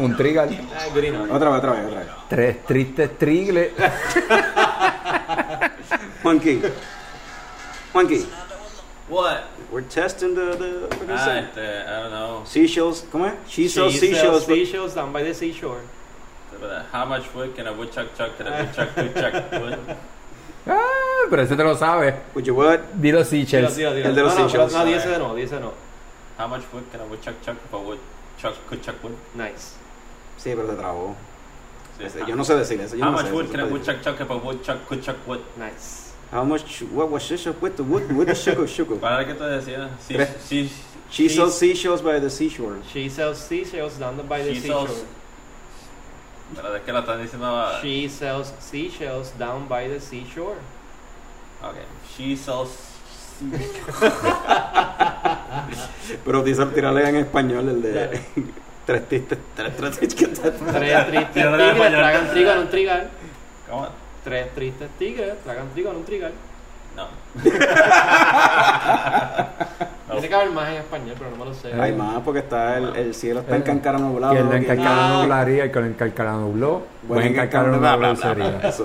con un trigal. Otra vez, otra vez, otra vez. Tres tristes trigles. Juanqui. Juanqui. What? We're testing the, the what Ah, say? este, I don't know. seashells. ¿Cómo es? She sells She seashells. sells seashells down by the seashore. How much wood can a woodchuck chuck? Can a woodchuck woodchuck wood? Ah, pero ese te lo sabes. Would you what? Dilo Dilo, Seychelles. dilo, dilo. El de los no, no, seashells. No, dice de no, dice no. How much wood can a woodchuck chuck if a woodchuck could chuck wood? Nice. Sí, pero te trabó. Sí, Ese- Yo no sé decir eso. Yo How no much sé, wood eso can a está woodchuck chuck if a woodchuck could chuck wood? Nice. How much? What was she with the wood? With the sugar, sugar. ¿Para qué te decía? Sí, Tres. sí, She She's- sells seashells by the seashore. She sells seashells down by the She seashore. sells- es que la están diciendo. ah, She sells seashells down by the seashore. Okay. She sells. Pero dice tirarle en español el de tres tistes, tres tres tistes. Tres tristes tigres tragan trigo en un trigal. ¿Cómo? Tres tristes tigres tragan trigo en un trigal. No. Tiene que haber más en español, pero no me lo sé. Hay más porque está el, el cielo está Eh, en cancara nublado. Que el Ah. nublaría y con el encarcado nubló. Buen bla. sería. Eso.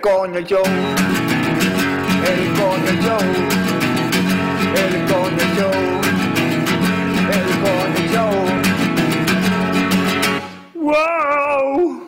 el coño show, el coño show. El Coño Show. El Coño Show. ¡Wow!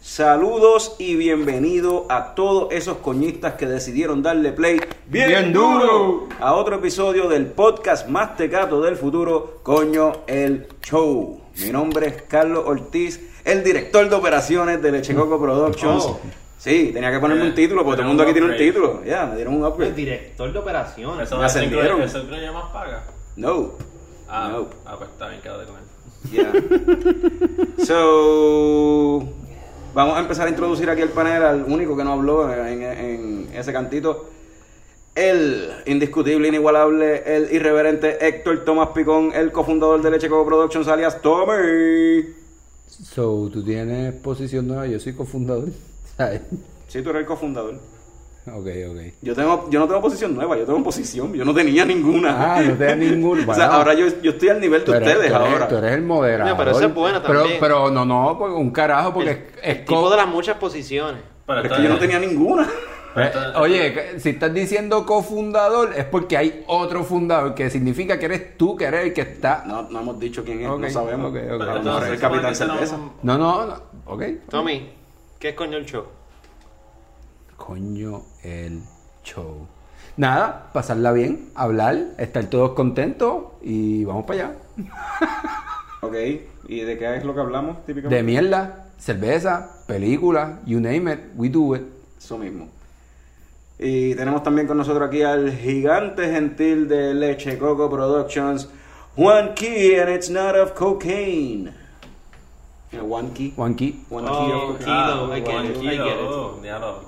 Saludos y bienvenido a todos esos coñistas que decidieron darle play bien, Bien duro duro. a otro episodio del podcast más tecato del futuro, Coño el Show. Mi nombre es Carlos Ortiz, el director de operaciones de Lechecoco Productions. Oh. Sí, tenía que ponerme un título porque todo el mundo aquí tiene un título. Ya, me dieron un El upgrade. director de operaciones. Eso Me el ascendieron. que- eso creo que más paga. No. Ah, No. ah, pues está bien, quédate con él. Yeah. So, vamos a empezar a introducir aquí el panel al único que no habló en, en ese cantito. El indiscutible, inigualable, el irreverente Héctor Tomás Picón, el cofundador de Leche Coco Productions, alias Tommy. So, tú tienes posición nueva, yo soy cofundador. ¿Sabes? Sí, tú eres el cofundador. ok, ok. Yo, tengo, yo no tengo posición nueva, yo tengo posición, yo no tenía ninguna. Ah, no te da ningún. o sea, ahora yo, yo estoy al nivel de ustedes tú eres- ahora. Tú eres el moderador. Mira, pero esa es buena Pero, también. pero no, no, porque un carajo, porque El- es, el tipo de las muchas posiciones. Pero Pero es que yo no tenía ninguna. Eh, Oye, si estás diciendo cofundador, es porque hay otro fundador, que significa que eres tú, que eres el que está. No, no hemos dicho quién es, Ok, no sabemos. ok, ok. A lo Pero mejor entonces, es el Capitán ¿cómo es que Cerveza. no- No, no, no. Ok. Tommy, ¿qué es coño el show? Coño, el show. Nada, pasarla bien, hablar, estar todos contentos y vamos para allá. Ok, ¿y de qué es lo que hablamos típicamente? De mierda, cerveza, película, you name it, we do it. Eso mismo. Y tenemos también con nosotros aquí al gigante gentil de Leche Coco Productions, Juan Key, and it's not of cocaine. Know, One Key. One key. One Oh, cocaine. Kilo, I get One it, I kilo, get it. oh,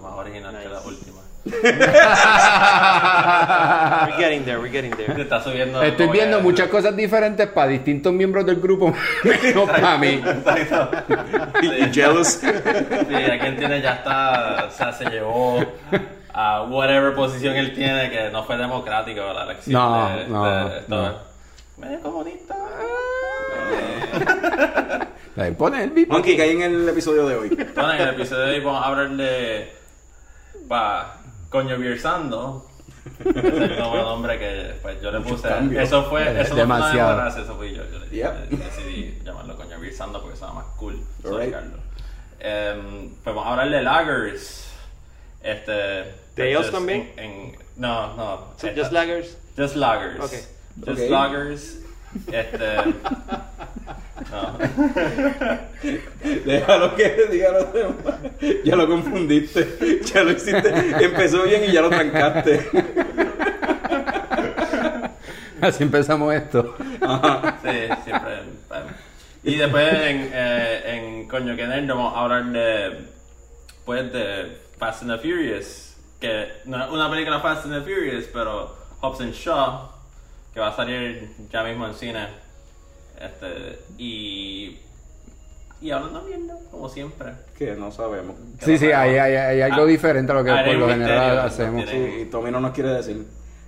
más original que la Nice. última. We're getting there, we're getting Te there. está subiendo. Estoy viendo que- muchas cosas diferentes para distintos miembros del grupo, menos para mí. Y jealous. Sí, aquí él tiene ya está, o sea, se llevó a whatever posición él tiene que no fue democrático la elección. No, de, no, de- esto no. medio comunista. Ahí pone el bip. Juan Key, que hay en el episodio de hoy. Bueno, en el episodio de hoy vamos a hablar de. Pa, coño Birsando. Ese es el nuevo nombre que pues, yo le puse. cambios. Eso fue. Eso no fue demasiado. una gracia, eso fui yo. Yo le Yep. decidí llamarlo coño Birsando porque suena más cool. Soy Alright. Em, pues vamos a hablar de lagers. Este. ¿De ellos just también? En, en- no, no. So, eh, just lagers. Just lagers. Ok. Just Ok. lagers. Este. no. Déjalo que diga los demás. Ya lo confundiste. Ya lo hiciste. Empezó bien y ya lo trancaste. Así empezamos esto. Sí, siempre. Y después en, eh, en Coño que Nerd vamos a hablar de. Pues de Fast and the Furious. Que no es una película Fast and the Furious, pero Hobbs and Shaw. Que va a salir ya mismo en cine. Este. Y. Y hablando mierda, como siempre. Que no sabemos. Sí, sí, hay, hay, hay algo Ah, diferente a lo que por lo general hacemos. no Sí, y Tommy no nos quiere decir. Me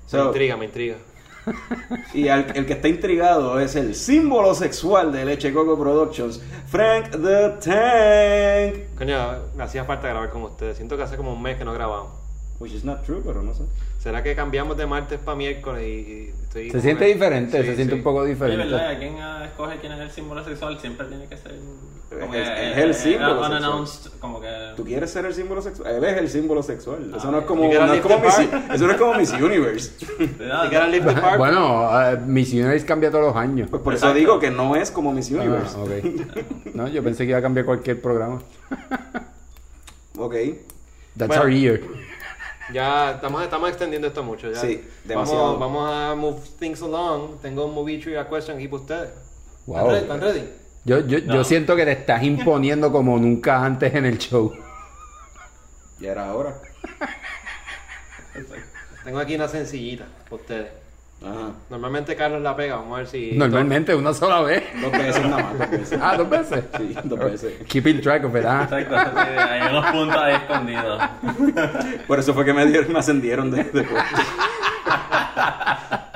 So, intriga, me intriga. y al- el que está intrigado es el símbolo sexual de Leche Coco Productions, Frank the Tank. Coño, me hacía falta grabar con ustedes. Siento que hace como un mes que no grabamos. Which is not true, pero no sé. ¿Será que cambiamos de martes para miércoles y y estoy Se como siente que- diferente, Sí, se siente sí. un poco diferente. ¿verdad? ¿Quién ah, escoge quién es el símbolo sexual? Siempre tiene que ser. Como Es- que, es el eh, símbolo sexual. unannounced, como que. ¿Tú quieres ser el símbolo sexual? Él es el símbolo sexual. Eso Ah, no es como, you gotta no es como Miss, eso no es como Miss Universe. Bueno, eh, Miss Universe cambia todos los años. Pues por eso Exacto. digo que no es como Miss Ah, Universe. ok. No, yo pensé que iba a cambiar cualquier programa. Ok. That's Bueno. our year. Ya estamos, estamos extendiendo esto mucho. Ya. Sí, demasiado. Vamos, vamos a move things along. Tengo un movie trivia question aquí para ustedes. Wow. ¿Están ready? ¿Están ready? Yo, yo, No. yo siento que te estás imponiendo como nunca antes en el show. Ya era hora. Tengo aquí una sencillita para ustedes. Ajá. Normalmente Carlos la pega. Vamos a ver si. Normalmente una sola vez. Dos veces nada más, dos veces. Ah, dos veces. Sí, dos veces. Keeping track of it, ah. Exacto, sí, hay unos puntos ahí escondidos. Por eso fue que me, dieron, me ascendieron de, de.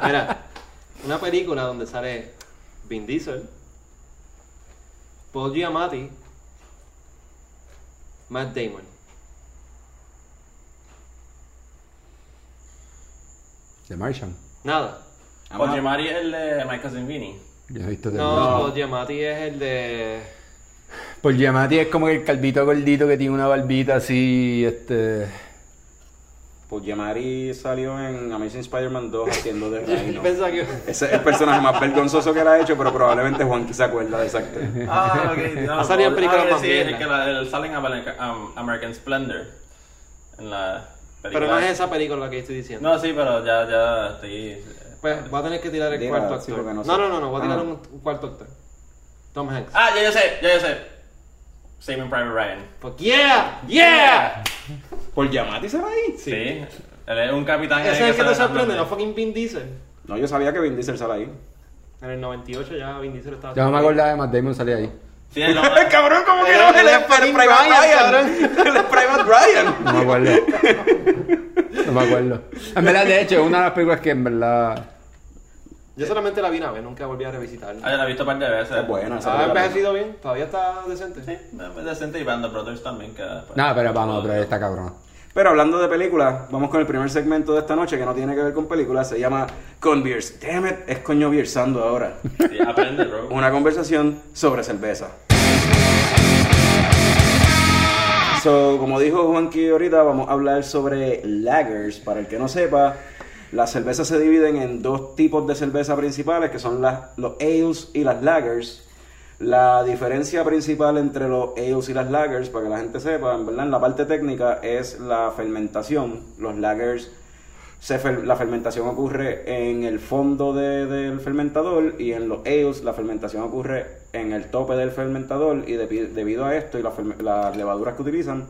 Mira, una película donde sale Vin Diesel, Paul Giamatti, Matt Damon. The Martian. Nada. Oye, Mari es el de My Cousin Vinny. Yo he visto The No. Paul Giamatti es el de. Por Giamatti es como el calvito gordito que tiene una barbita así, este... Pues Yamari salió en Amazing Spider-Man 2 haciendo de Rhino. Que. Ese es el personaje más vergonzoso que él ha hecho, pero probablemente Juanqui se acuerda de esa actriz. Ah, ok. No, Ha salido en películas ah, más sí, viejas. el que la, el, sale en American, um, American Splendor. En la. Pero no es esa película la que estoy diciendo. No, sí, pero ya, ya estoy. Pues va a tener que tirar el Diga, cuarto sí, actor. porque no no, sé. no, no, no, voy a tirar Ah. un, un cuarto actor. Tom Hanks. Ah, ya yo sé, ya yo sé. Saving Private Ryan. Fuck yeah, yeah. ¿Por Yamati se va ahí? Sí. Él es un capitán. Ese es el que te sorprende, no fucking Vin Diesel. No, yo sabía que Vin Diesel sale ahí. En el 98 ya Vin Diesel estaba. Yo no me acordaba de Matt Damon salía ahí. Sí, ¡El cabrón, ¿cómo que no? es Private Ryan. Es Private Ryan. No me acuerdo. No me acuerdo. En verdad, de hecho, es una de las películas que en verdad... Yo solamente la vi una vez, nunca volví a revisitarla. Ah, yo la he visto un par de veces. Es buena esa ¿Ha película. envejecido bien? ¿Todavía está decente? Sí, es decente y Band of Brothers también. Que, pues, Nada, pero vamos, pero esta cabrona. Pero hablando de películas, vamos con el primer segmento de esta noche que no tiene que ver con películas. Se llama Converse. Damn it, es coño Beersando ahora. Sí, aprende, bro. Una conversación sobre cerveza. So, como dijo Juanqui ahorita, vamos a hablar sobre lagers. Para el que no sepa, las cervezas se dividen en dos tipos de cerveza principales, que son las, los ales y las lagers. La diferencia principal entre los ales y las lagers, para que la gente sepa, en verdad, en la parte técnica, es la fermentación. Los lagers se la fermentación ocurre en el fondo de- del fermentador y en los ales la fermentación ocurre en el tope del fermentador y debi- debido a esto y las levaduras que utilizan,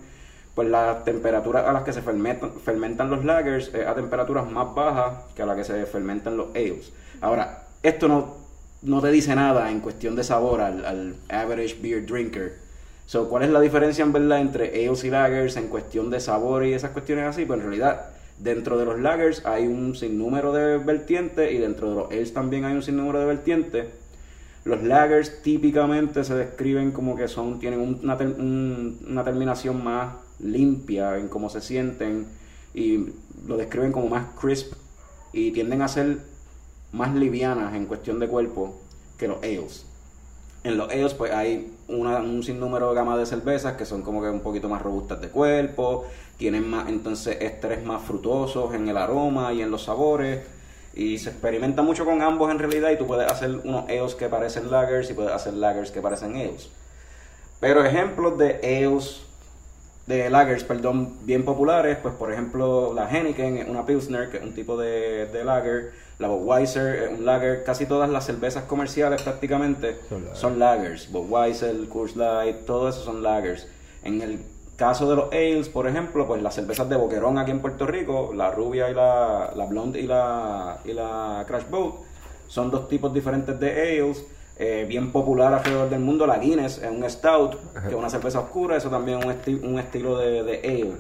pues las temperaturas a las que se fermentan, fermentan los lagers es a temperaturas más bajas que a las que se fermentan los ales. Ahora, esto no, no te dice nada en cuestión de sabor al, average beer drinker. So, ¿Cuál es la diferencia en verdad entre ales y lagers en cuestión de sabor y esas cuestiones así? Pues en realidad, dentro de los lagers hay un sinnúmero de vertientes y dentro de los ales también hay un sinnúmero de vertientes. Los lagers típicamente se describen como que son, tienen un- una, una terminación más limpia en cómo se sienten y lo describen como más crisp y tienden a ser más livianas en cuestión de cuerpo que los ales. En los ales pues hay una- un sinnúmero de gama de cervezas que son como que un poquito más robustas de cuerpo, tienen más entonces estrés más frutosos en el aroma y en los sabores y se experimenta mucho con ambos en realidad y tú puedes hacer unos ales que parecen lagers y puedes hacer lagers que parecen ales. Pero ejemplos de ales de lagers, perdón, bien populares, pues por ejemplo la Heineken una Pilsner, que es un tipo de, de lager, la Budweiser es un lager, casi todas las cervezas comerciales prácticamente Son lagers. son lagers, Budweiser, Coors Light, todo eso son lagers. En el caso de los ales, por ejemplo, pues las cervezas de Boquerón aquí en Puerto Rico, la rubia y la, la blonde y la, y la Crash Boat, son dos tipos diferentes de ales, eh, bien popular alrededor del mundo. La Guinness es un stout, que es una cerveza oscura, eso también es un, esti- un estilo de, de ale.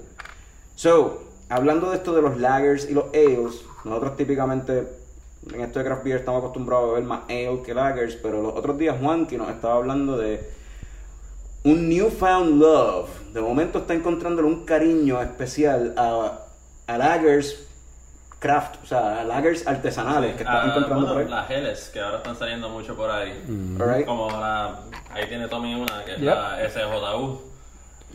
So, hablando de esto de los lagers y los ales, nosotros típicamente en esto de craft beer estamos acostumbrados a beber más ale que lagers, pero los otros días Juanqui nos estaba hablando de un newfound love. De momento está encontrándole un cariño especial a, a lagers craft, o sea, a lagers artesanales que está Ah, encontrando bueno, por ahí. las geles que ahora están saliendo mucho por ahí. Alright. Como la. Ahí tiene Tommy una que es Yep. la SJU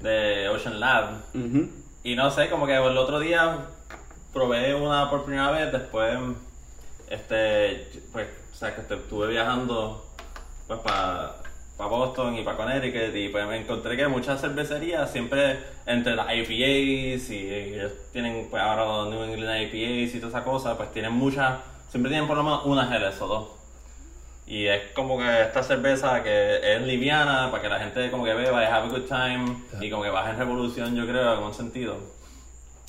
de Ocean Lab. Ujú. Y no sé, como que el otro día probé una por primera vez, después, este, pues, o sea, que estuve viajando, pues, para Boston y para Connecticut, y pues me encontré que muchas cervecerías, siempre entre las IPAs, y ellos tienen, pues, ahora los New England IPAs y toda esa cosa, pues tienen muchas, siempre tienen por lo menos una GLS o dos. Y es como que esta cerveza que es liviana para que la gente como que beba y have a good time y como que baje en revolución, yo creo, en algún sentido.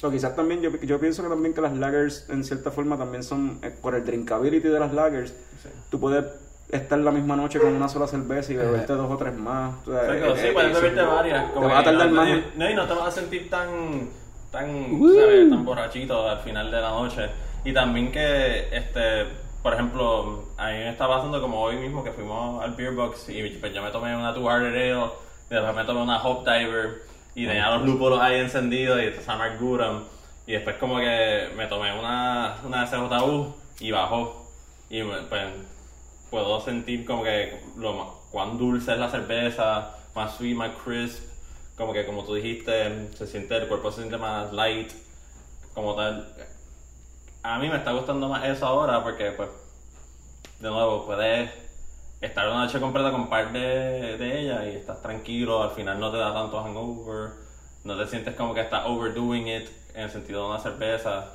O quizás también, yo, yo pienso que también que las lagers en cierta forma también son, eh, por el drinkability de las lagers, tú puedes estar la misma noche con una sola cerveza y beberte dos o tres más. o sea, Exacto, eh, sí, eh, puedes eso- beberte varias. Te como va a tardar no, más. y- No, y no te vas a sentir tan, tan. ¿sabes? tan borrachito al final de la noche. Y también que, este, por ejemplo, a mí me está pasando como hoy mismo que fuimos al Beer Box y pues yo me tomé una Two Hearted Ale, y después me tomé una Hop Diver y tenía los lúpulos ahí encendidos y esa amargura. Y después como que me tomé una, una SJU y bajó. Y pues puedo sentir como que lo ma- cuán dulce es la cerveza, más sweet, más crisp, como que como tú dijiste, se siente, el cuerpo se siente más light, como tal. A mí me está gustando más eso ahora porque pues, de nuevo, puedes estar una noche completa con par de, de ellas y estás tranquilo, al final no te da tanto hangover, no te sientes como que estás overdoing it en el sentido de una cerveza.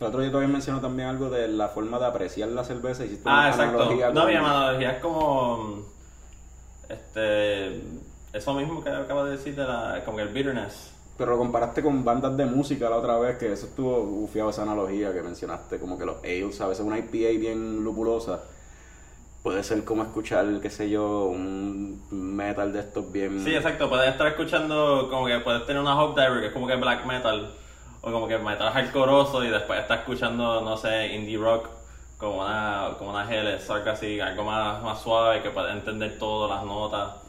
El otro día también mencionó también algo de la forma de apreciar la cerveza. Hiciste Ah, una exacto. analogía No, mi analogía es como. Este. Eso mismo que acabo de decir de la. Como que el bitterness. Pero lo comparaste con bandas de música la otra vez, que eso estuvo bufiado esa analogía que mencionaste, como que los ales, a veces una IPA bien lupulosa, puede ser como escuchar, qué sé yo, un metal de estos bien... Sí, exacto. Puedes estar escuchando. Como que puedes tener una Hope Diver que es como que black metal. O como que metal hardcoreoso y después estás escuchando, no sé, indie rock. Como una, como una GLS, algo así, algo más, más suave que puedes entender todas las notas.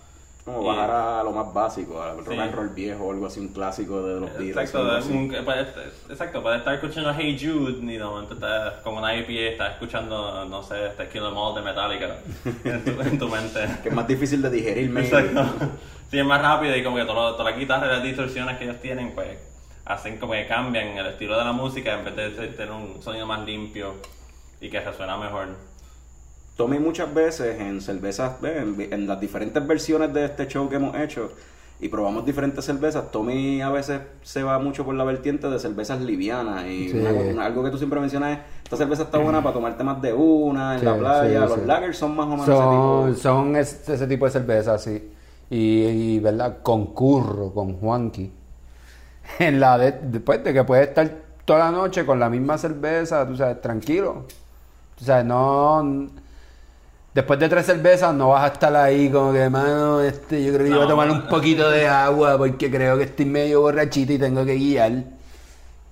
Como Y- bajar a lo más básico, al rock Sí. and roll viejo o algo así, un clásico de los Beatles. Exacto, es un- estar escuchando Hey Jude y de momento estás con una IPA, estás escuchando, no sé, este Kill Em All de Metallica en tu, en tu mente. Que es más difícil de digerir, maybe. Exacto. Sí, es más rápido y como que todas las guitarras y las distorsiones que ellos tienen, pues hacen como que cambian el estilo de la música en vez de tener un sonido más limpio y que resuena mejor. Tommy muchas veces en cervezas, en, en las diferentes versiones de este show que hemos hecho y probamos diferentes cervezas, Tommy a veces se va mucho por la vertiente de cervezas livianas y Sí. una- una- algo que tú siempre mencionas es, esta cerveza está buena para tomarte más de una en Sí, la playa, sí, los lagers son más o menos Son, ese tipo. son es- ese tipo de cervezas, sí. Y, y, ¿verdad? Concurro con Juanqui. En la de, después de que puedes estar toda la noche con la misma cerveza, tú sabes, tranquilo. O sea, no. Después de tres cervezas no vas a estar ahí como que, mano, este, yo creo que No. iba a tomar un poquito de agua porque creo que estoy medio borrachito y tengo que guiar.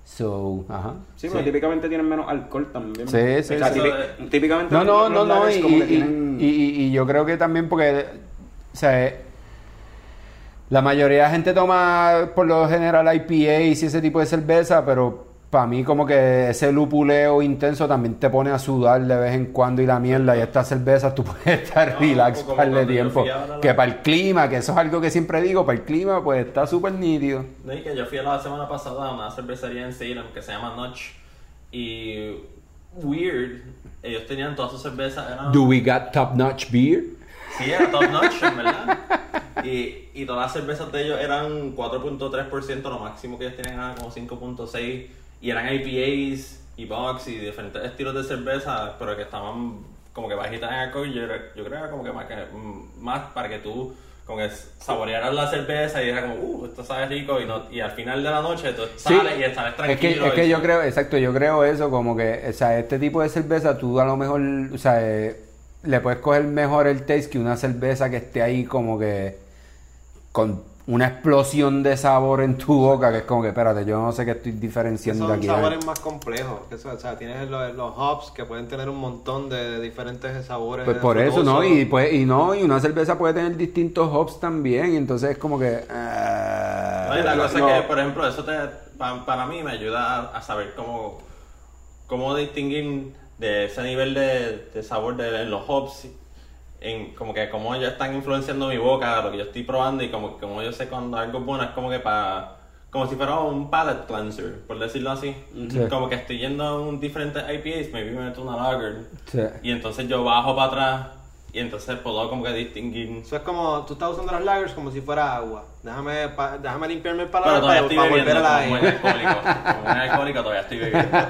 So, ajá. Sí, porque Sí. típicamente tienen menos alcohol también. Sí, sí, O sea, sí. típi- típicamente No, no, no, no, y, y- tienen... y- y- y yo creo que también porque, o sea, la mayoría de la gente toma por lo general IPAs y ese tipo de cerveza, pero para mí como que ese lupuleo intenso también te pone a sudar de vez en cuando y la mierda y estas cervezas tú puedes estar No, relax para el tiempo. la- Que para el clima, que eso es algo que siempre digo, para el clima pues está súper nítido. No, y que yo fui la semana pasada a una cervecería en Salem que se llama Notch y weird, ellos tenían todas sus cervezas, eran... Do we got top notch beer? Sí, era top notch, en verdad. Y, y todas las cervezas de ellos eran 4.3%, lo máximo que ellos tienen era como 5.6%. Y eran IPAs y box y diferentes estilos de cerveza, pero que estaban como que bajitas en alcohol. Yo, yo creo que era como que más, que mm, más para que tú como que saborearas la cerveza y era como, uh, esto sabe rico. Y, no, y al final de la noche tú Sí, sales y sales es tranquilo. que, es que y- yo creo, exacto, yo creo eso, como que, o sea, este tipo de cerveza tú a lo mejor, o sea, eh, le puedes coger mejor el taste que una cerveza que esté ahí como que con una explosión de sabor en tu boca, que es como que, espérate, yo no sé qué estoy diferenciando son aquí. sabores más complejos. que eso, o sea, tienes los, los hops que pueden tener un montón de diferentes sabores. Pues por eso, ¿no? Y, pues, y no, y una cerveza puede tener distintos hops también, y entonces es como que... No, y la No. cosa es que, por ejemplo, eso te, pa- para mí me ayuda a, a saber cómo, cómo distinguir de ese nivel de, de sabor de, en los hops, en como que cómo ellos están influenciando mi boca, lo que yo estoy probando y como, como yo sé cuando algo es bueno, es como que para... Como si fuera un palate cleanser, por decirlo así. Sí. Como que estoy yendo a un diferente IPAs, maybe me meto una lager. Sí. Y entonces yo bajo para atrás y entonces puedo como que distinguir Eso es como, tú estás usando las lagers como si fuera agua. Déjame, pa- déjame limpiarme el Pero paladar todavía para, estoy para volver bebiendo, a la como buen alcohólico. Como buen alcohólico todavía estoy bebiendo.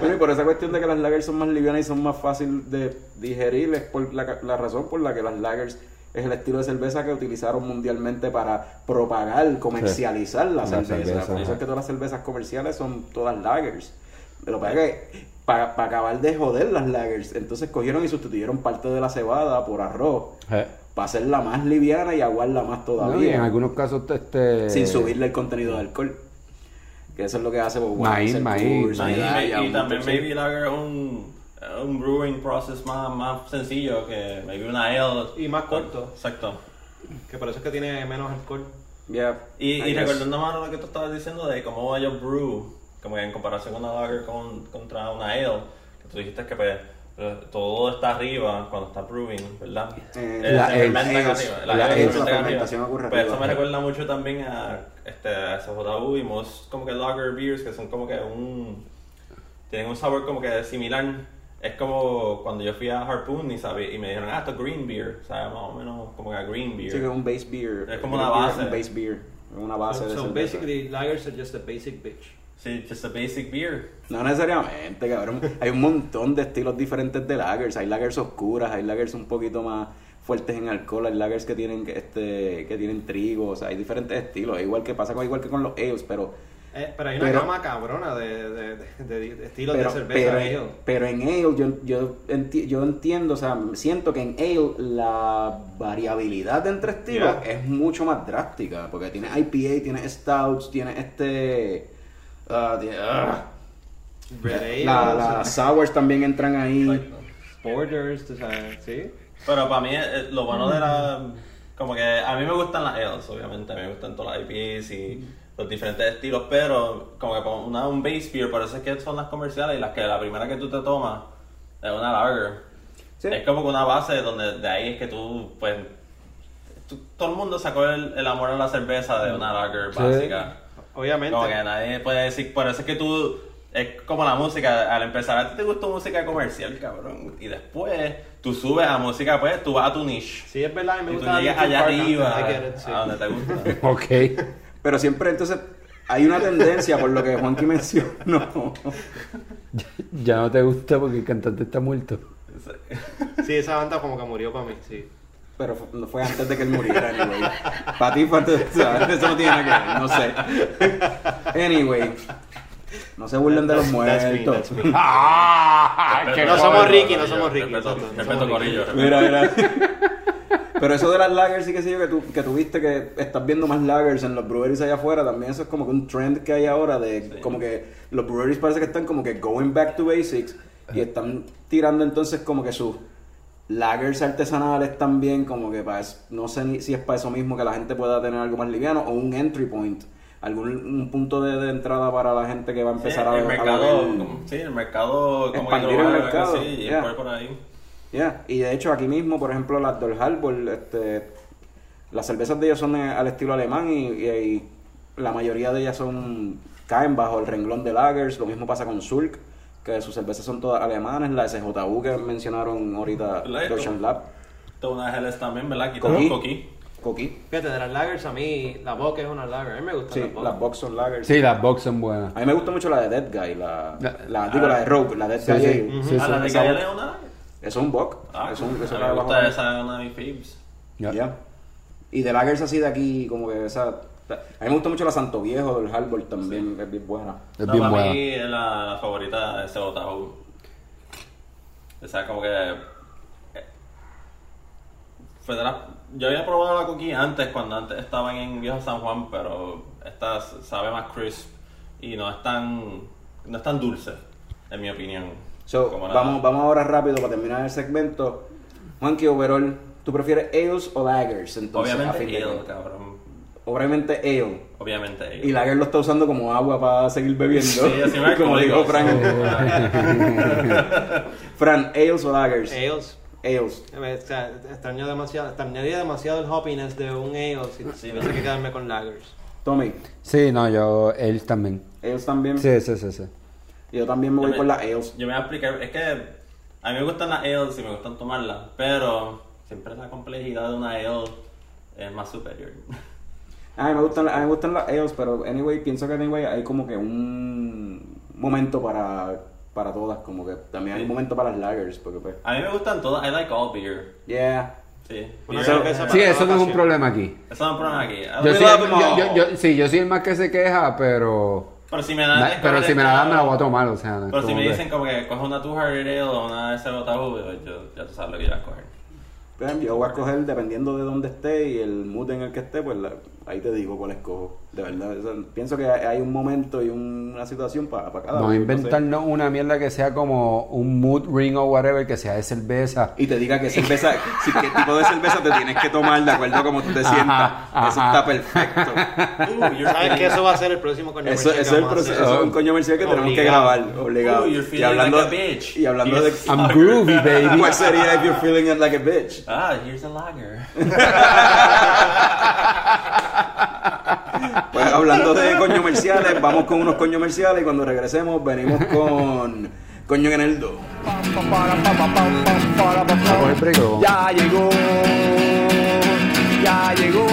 Bueno, y por esa cuestión de que las lagers son más livianas y son más fáciles de digerir, es por la, la razón por la que las lagers es el estilo de cerveza que utilizaron mundialmente para propagar, comercializar la La cerveza. cerveza, por eso es que todas las cervezas comerciales son todas lagers. Pero para que para acabar de joder las lagers, entonces cogieron y sustituyeron parte de la cebada por arroz Eh. Para hacerla más liviana y aguarla más No, y todavía. en algunos casos, este... sin subirle el contenido de alcohol. Que eso es lo que hace pues, Maíz, maíz, No, y, también maybe lager un, un brewing process más, más sencillo que maybe una ale. Y más corto. Exacto. Que por eso es que tiene menos alcohol. Yeah, Y, recordando más lo que tú estabas diciendo de cómo ellos brew, como que en comparación con una lager con, contra una ale, que tú dijiste que pues, todo está arriba cuando está brewing, ¿verdad? Eh, Eh, la arriba, la fermentación arriba. ocurre eso arriba. me recuerda mucho también a, este, a SJU y most como que lager beers que son como que un... tienen un sabor como que similar. Es como cuando yo fui a Harpoon y, sabía, y me dijeron, ah, esto es green beer, o sea, más o menos como que a green beer. Sí, que es un base beer. Es como una base. es Un base beer. Es una base So, de so cerveza. basically, lagers are just a basic bitch. Sí, just a basic beer. No necesariamente, cabrón. Hay un montón de estilos diferentes de lagers. Hay lagers oscuras, hay lagers un poquito más fuertes en alcohol, hay lagers que tienen que, este que tienen trigo, o sea, hay diferentes estilos, igual que pasa con igual que con los ales, pero Eh, pero hay una Pero- gama cabrona de, de, de, de- de estilos pero, de cerveza. pero, ale. pero en ale yo, yo, enti- yo entiendo, o sea, siento que en ale la variabilidad entre estilos Yeah. es mucho más drástica, porque tiene IPA, tiene stouts, tiene este... ale, La- las sours también entran ahí. Tú sabes, ¿sí? Pero para mí eh, lo bueno de la... Como que a mí me gustan las ales, obviamente. A mí me gustan todas las IPAs y los diferentes estilos. Pero como que una, un base beer, por eso es que son las comerciales y las que la primera que tú te tomas es una lager. Sí. Es como que una base donde de ahí es que tú, pues... tú- todo el mundo sacó el, el amor a la cerveza de una lager Sí. básica. Obviamente. Como que nadie puede decir, por eso es que tú, es como la música, al empezar a ti te gusta música comercial, cabrón, y después tú subes a música, pues tú vas a tu niche. Sí, es verdad, y me Y tú gusta llegas Linkin allá arriba, sí. a donde te gusta. Ok. Pero siempre entonces hay una tendencia, por lo que Juanqui mencionó. Ya no te gusta porque el cantante está muerto. Sí, esa banda como que murió para mí, sí. Pero fu- no fue antes de que él muriera, anyway. Para ti fue antes. Eso no tiene nada que ver, no sé. Anyway. No se burlen de los That's- that's me, muertos. that's me. ¡Ah! Respeto, no somos Ricky, no somos Ricky, Respeto, Corillo. Mira, mira. Pero eso de las lagers sí que sé yo que tú, que tú viste que estás viendo más lagers en los breweries allá afuera, también eso es como que un trend que hay ahora de como que los breweries parece que están como que going back to basics y están tirando entonces como que sus lagers artesanales también como que para es- no sé ni si es para eso mismo que la gente pueda tener algo más liviano o un entry point, algún un punto de, de entrada para la gente que va a Sí, empezar a, el a mercado, beber. como- sí, el mercado como que Expandir el global, mercado, sí, y yeah. por, por ahí. Yeah, Y de hecho aquí mismo, por ejemplo, las Dol Harbor, este, las cervezas de ellos son al estilo alemán y, y- y la mayoría de ellas son caen bajo el renglón de lagers. Lo mismo pasa con Sulk, que sus cervezas son todas alemanas. La SJU que mencionaron ahorita. Deutschland Lab. Todas Helles también, ¿verdad? Quitando Coqui. Coqui. Coqui. Fíjate, de las lagers a mí, la Bock es una lager. A mí me gusta Sí, la Bock. las Box son lagers. Sí, las box son buenas. A mí me gusta mucho la de Dead Guy, la, La- la, digo, la de Rogue, la de Dead Sí, Guy. sí. Sí, ah, sí. la de Gaia Leona. Eso es un Bock. Ah, a era mí me gusta esa, una de mis faves. Ya. Ya. Y de lagers así de aquí, como que esa... A mí me gusta mucho la Santo Viejo del Harbor también, es bien buena. Es no, bien para buena. mí la, la favorita es Otahu. Esa como que... eh, Fue de la- yo había probado la Coqui antes, cuando antes estaban en Viejo San Juan, pero esta sabe más crisp y no es tan, no es tan dulce, en mi opinión. So, Como la- vamos, vamos ahora rápido para terminar el segmento. Juanqui Overall, ¿tú prefieres ales o lagers? Entonces, Obviamente fin de ale, cuentas? cabrón. Obviamente ale. Obviamente ale. Y lager lo está usando como agua para seguir bebiendo. Sí, así me como dijo Frank. Frank. Fran, ales o lagers? Ales. Ales. Eh, extraño demasiado, extrañaría demasiado el hoppiness de un ale si si tuviese que quedarme con lagers. Tommy, Sí, no, yo, él también. ales también. Sí, sí, sí, sí. Yo también me voy me- las ales. Yo me voy a explicar, es que a mí me gustan las ales y me gustan tomarlas, pero siempre la complejidad de una ale es más superior. A mí me gustan, a mí me gustan las ales, pero anyway, pienso que anyway hay como que un momento para, para todas, como que también hay un momento para las lagers, porque pues, A mí me gustan todas, I like all beer. yeah. Sí, Sí, eso no es un problema aquí. Eso no es un problema aquí. Yo love yo, sí, yo soy el más que se queja, pero... pero si me dan, na- pero si me la dan, me la voy a tomar, o sea... no Pero si me que- dicen como que coge una Two Hearted Ale o una de Otahu, yo ya tú sabes lo que yo voy a coger. Pues, Yo voy a escoger dependiendo de dónde esté y el mood en el que esté, pues la- ahí te digo cuál escojo. De verdad, o sea, pienso que hay un momento y un- una situación para, para cada No inventarnos una mierda que sea como un mood ring o whatever, que sea de cerveza. Y te diga qué cerveza, si, qué tipo de cerveza te tienes que tomar de acuerdo a cómo tú te Ajá, sientas. ajá. Eso está perfecto. Ooh, you're ¿Sabes que eso va a ser el próximo coño Eso, eso que es el proceso, eso es un coño comercial que tenemos que Obligado. grabar, obligado. Ooh, y hablando, like a bitch. y hablando de. I'm groovy, baby. ¿Cuál sería if you're feeling it like a bitch? Ah, here's a lager. Pues hablando de coño comerciales, vamos con unos coño comerciales y cuando regresemos venimos con coño en el do. ¿A coger break o- Ya llegó, ya llegó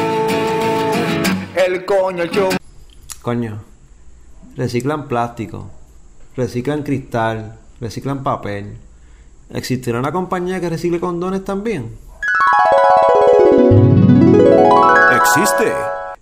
el coño show. Coño, reciclan plástico, reciclan cristal, reciclan papel. ¿Existirá una compañía que recicle condones también? Existe.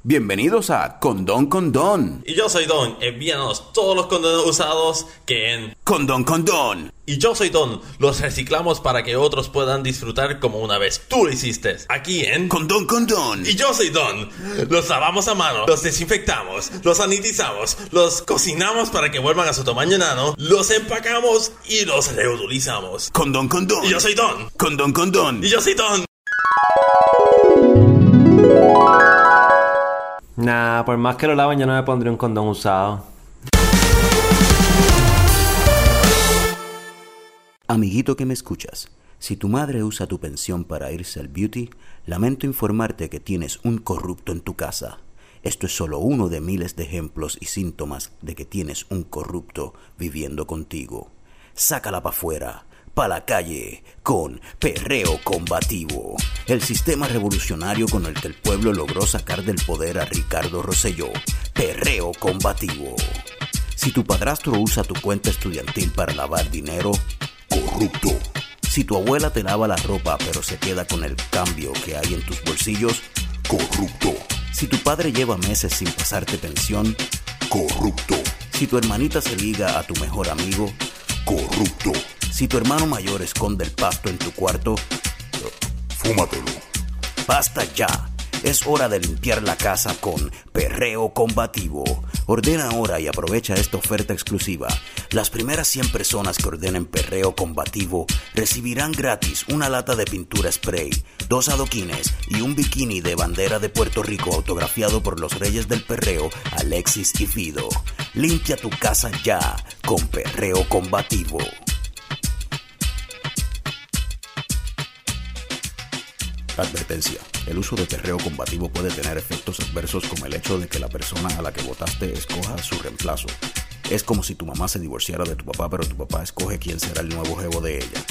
Bienvenidos a Condón Condón. Y yo soy Don, envíanos todos los condones usados que en... Condón Condón. Y yo soy Don, los reciclamos para que otros puedan disfrutar como una vez tú lo hiciste. Aquí en... Condón Condón. Y yo soy Don. Los lavamos a mano, los desinfectamos, los sanitizamos, los cocinamos para que vuelvan a su tamaño enano, los empacamos y los reutilizamos. Condón Condón. Y yo soy Don. Condón Condón. Y yo soy Don. Nah, por más que lo laven, yo no me pondré un condón usado. Amiguito que me escuchas, si tu madre usa tu pensión para irse al beauty, lamento informarte que tienes un corrupto en tu casa. Esto es solo uno de miles de ejemplos y síntomas de que tienes un corrupto viviendo contigo. Sácala para afuera, pa' la calle, con Perreo Combativo, el sistema revolucionario con el que el pueblo logró sacar del poder a Ricardo Rosselló. Perreo Combativo. Si tu padrastro usa tu cuenta estudiantil para lavar dinero, corrupto. Si tu abuela te lava la ropa pero se queda con el cambio que hay en tus bolsillos, corrupto. Si tu padre lleva meses sin pasarte pensión, corrupto. Si tu hermanita se liga a tu mejor amigo, corrupto. Si tu hermano mayor esconde el pasto en tu cuarto, fúmatelo. Basta ya. Es hora de limpiar la casa con Perreo Combativo. Ordena ahora y aprovecha esta oferta exclusiva. Las primeras 100 personas que ordenen Perreo Combativo recibirán gratis una lata de pintura spray, dos adoquines y un bikini de bandera de Puerto Rico autografiado por los reyes del perreo Alexis y Fido. Limpia tu casa ya con Perreo Combativo. Advertencia. El uso de perreo combativo puede tener efectos adversos como el hecho de que la persona a la que votaste escoja su reemplazo. Es como si tu mamá se divorciara de tu papá, pero tu papá escoge quién será el nuevo jevo de ella.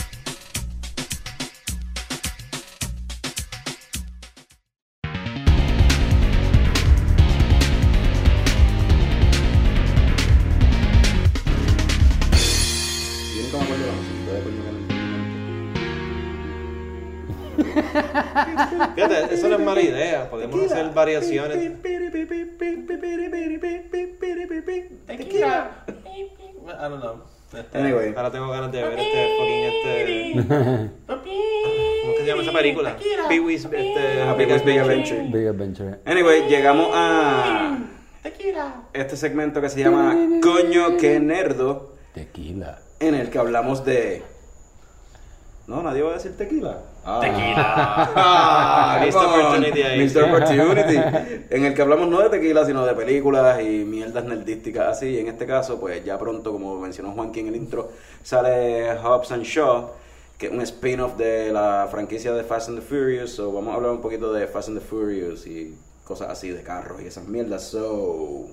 Fíjate, eso no es mala idea. Podemos hacer variaciones. Tequila. I don't know. Este, Anyway, Ahora tengo ganas de ver este fucking este. ¿Cómo que se llama esa película? Pee-wee's este, Happy Wheels Big Adventure. Big Adventure. Anyway, llegamos a este segmento que se llama Coño que Nerdo, Tequila. en el que hablamos de. No, nadie va a decir tequila. Ah. Tequila. Ah, on, opportunity ahí. Missed opportunity. En el que hablamos no de tequila, sino de películas y mierdas nerdísticas así. Y en este caso, pues ya pronto, como mencionó Juanqui en el intro, sale Hobbs and Shaw, que es un spin-off de la franquicia de Fast and the Furious. So vamos a hablar un poquito de Fast and the Furious y cosas así de carros y esas mierdas. So,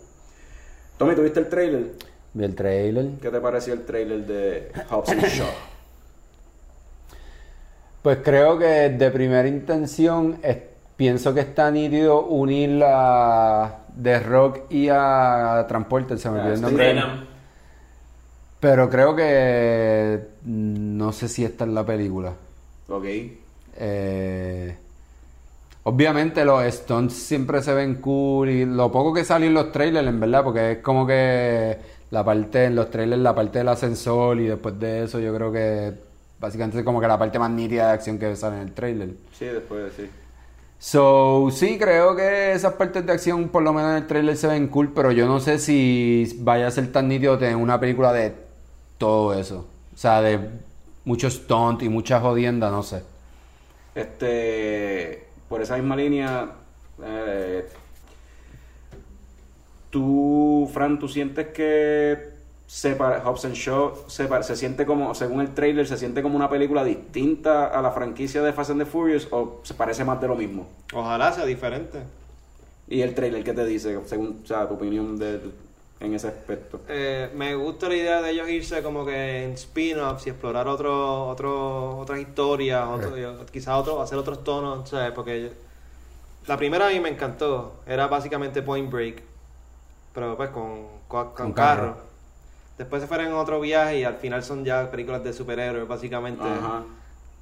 Tommy, ¿tuviste el trailer? Vi el trailer. ¿Qué te pareció el trailer de Hobbs and Shaw? Pues creo que de primera intención es- pienso que está nítido unir la de Rock y a Transporter, se me olvidó el Ah, nombre. Venom. Pero creo que no sé si esta es la película. Ok. Eh, obviamente los stunts siempre se ven cool y lo poco que sale en los trailers, en verdad, porque es como que la parte en los trailers, la parte del ascensor y después de eso yo creo que básicamente es como que la parte más nítida de acción que sale en el trailer. Sí, después sí. So, sí, creo que esas partes de acción, por lo menos en el trailer, se ven cool, pero yo no sé si vaya a ser tan nítido tener una película de todo eso. O sea, de muchos stunts y mucha jodienda, no sé. Este, por esa misma línea, eh, tú, Fran, tú sientes que se pare- Hobbs and Shaw se, siente como, según el trailer, se siente como una película distinta a la franquicia de Fast and the Furious o se parece más de lo mismo? Ojalá sea diferente. ¿Y el trailer qué te dice, según o sea, tu opinión de, en ese aspecto? Eh, me gusta la idea de ellos irse como que en spin-offs y explorar otro, otro, otras historias, otro, quizás otro, hacer otros tonos, ¿sabes? Porque la primera a mí me encantó, era básicamente Point Break, pero pues con, con, con Con carro. carro. Después se fueron en otro viaje y al final son ya películas de superhéroes, básicamente. Ajá.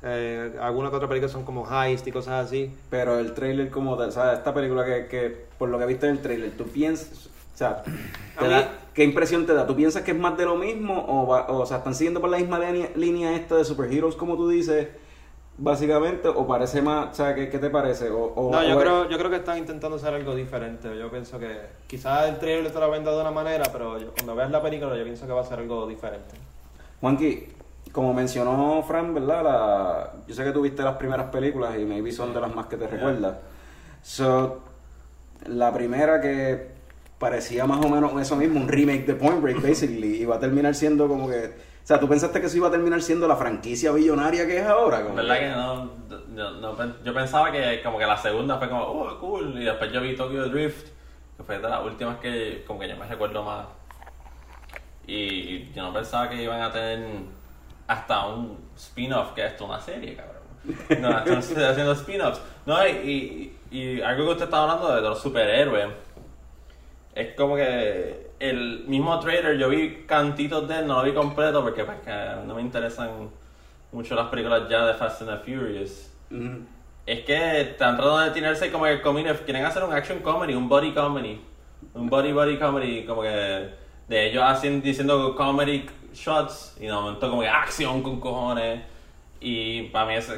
Eh, algunas que otras películas son como heist y cosas así. Pero el trailer como o sea, esta película que, que por lo que viste en el trailer, tú piensas, o sea, te A da- mí- ¿qué impresión te da? ¿Tú piensas que es más de lo mismo o, va- o, sea, están siguiendo por la misma línea, línea esta de superheroes como tú dices, básicamente, o parece más, o sea, ¿qué, qué te parece? O, o- No, yo creo, yo creo que están intentando hacer algo diferente. Yo pienso que quizás el trailer te lo venda de una manera, pero yo- cuando veas la película yo pienso que va a ser algo diferente. Juanqui, como mencionó Fran, ¿verdad? La, yo sé que tú viste las primeras películas y maybe son de las más que te recuerdas. So, la primera que parecía más o menos eso mismo, un remake de Point Break, basically, y va a terminar siendo como que... O sea, ¿tú pensaste que eso iba a terminar siendo la franquicia billonaria que es ahora? Como ¿Verdad que- que no, pen- Yo pensaba que como que la segunda fue como, oh, cool. Y después yo vi Tokyo Drift, que fue de las últimas que como que yo me recuerdo más. Y yo no pensaba que iban a tener hasta un spin-off, que esto es una serie, cabrón. No, están haciendo spin-offs. No, y, y, y algo que usted estaba hablando de los superhéroes. Es como que el mismo trailer, yo vi cantitos de él, no lo vi completo porque pues, que no me interesan mucho las películas ya de Fast and the Furious. Ujú. Es que están tratando de tirarse como que comedy, quieren hacer un action comedy, un body comedy. Un body body comedy, como que de ellos haciendo, diciendo comedy shots y de momento como que acción con cojones. Y para mí es...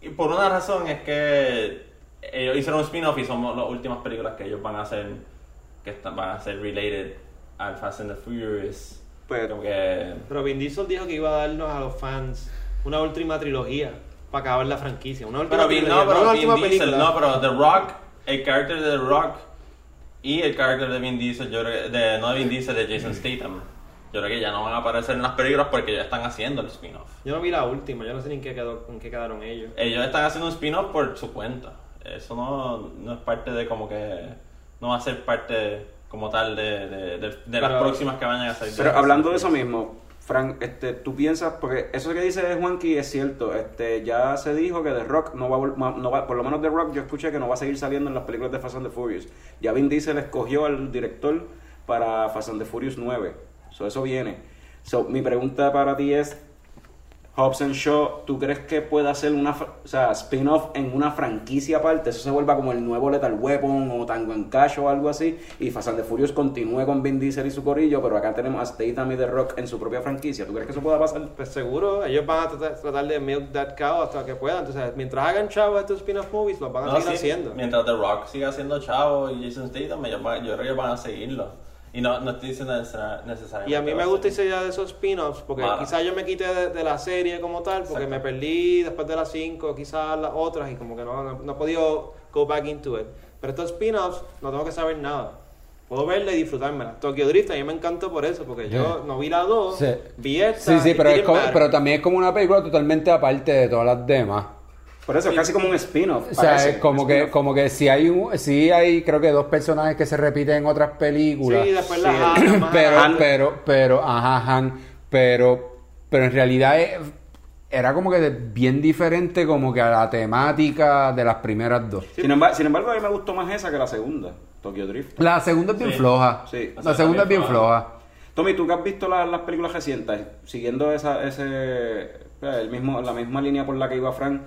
Y por una razón es que ellos hicieron un spin-off y son las últimas películas que ellos van a hacer, que están, van a ser related al Fast and the Furious. Pero- como que... Pero Vin Diesel dijo que iba a darnos a los fans una última trilogía para acabar la franquicia. Una última Pero trilogía, no, pero una Vin Diesel, no, pero The Rock, el carácter de The Rock y el carácter de Vin Diesel, yo creo que- de, no de Vin Diesel, de Jason Statham. Yo creo que ya no van a aparecer en las películas porque ya están haciendo el spin-off. Yo no vi la última, yo no sé ni en qué, quedó, en qué quedaron ellos. Ellos están haciendo un spin-off por su cuenta. Eso no, no es parte de como que... No va a ser parte como tal de, de, de- de las Pero- próximas que vayan a salir. Pero hablando de eso mismo, Frank, este, tú piensas, porque eso que dice Juanqui es cierto, este, ya se dijo que The Rock no va, no va, por lo menos The Rock yo escuché que no va a seguir saliendo en las películas de Fast and the Furious. Ya Vin Diesel escogió al director para Fast and the Furious 9. So, eso viene. So, mi pregunta para ti es, Hobbs and Shaw, ¿tú crees que pueda hacer una o sea, spin-off en una franquicia aparte? Eso se vuelva como el nuevo Lethal Weapon o Tango en Cash o algo así. Y Fast and the Furious continúe con Vin Diesel y su corillo, pero acá tenemos a Statham y The Rock en su propia franquicia. ¿Tú crees que eso pueda pasar? Pues seguro, ellos van a tratar, tratar de milk that cow hasta que puedan. Entonces, mientras hagan chavos estos spin-off movies, los van a No, seguir sí, haciendo. Mientras The Rock siga siendo chavo y Jason Statham, ellos van- yo creo que ellos van a seguirlo. Y no, no estoy diciendo necesar- necesariamente. Y a mí me gusta esa idea de esos spin-offs, porque Mara. quizás yo me quité de, de la serie como tal, porque Exacto. me perdí después de las 5, quizás las otras, y como que no, no, no he podido go back into it. Pero estos spin-offs no tengo que saber nada. Puedo verla y disfrutármela. Tokyo Drift a mí me encantó por eso, porque yo no vi la 2, Sí. vi esta. Sí, sí, pero, es como- pero también es como una película totalmente aparte de todas las demás. Por eso es casi como un spin-off. O sea, parece, como que, como que si hay un, si hay creo que dos personajes que se repiten en otras películas. Sí, después Sí, la más pero, pero, pero, ajá, Han, pero, pero en realidad es- era como que de- bien diferente como que a la temática de las primeras dos. Sin, embargo, sin embargo, a mí me gustó más esa que la segunda, Tokyo Drift. La segunda es bien Sí. floja. Sí. La segunda es bien floja. Tommy, tú que has visto la- las películas recientes, siguiendo esa, ese, eh, el mismo, la misma línea por la que iba Frank,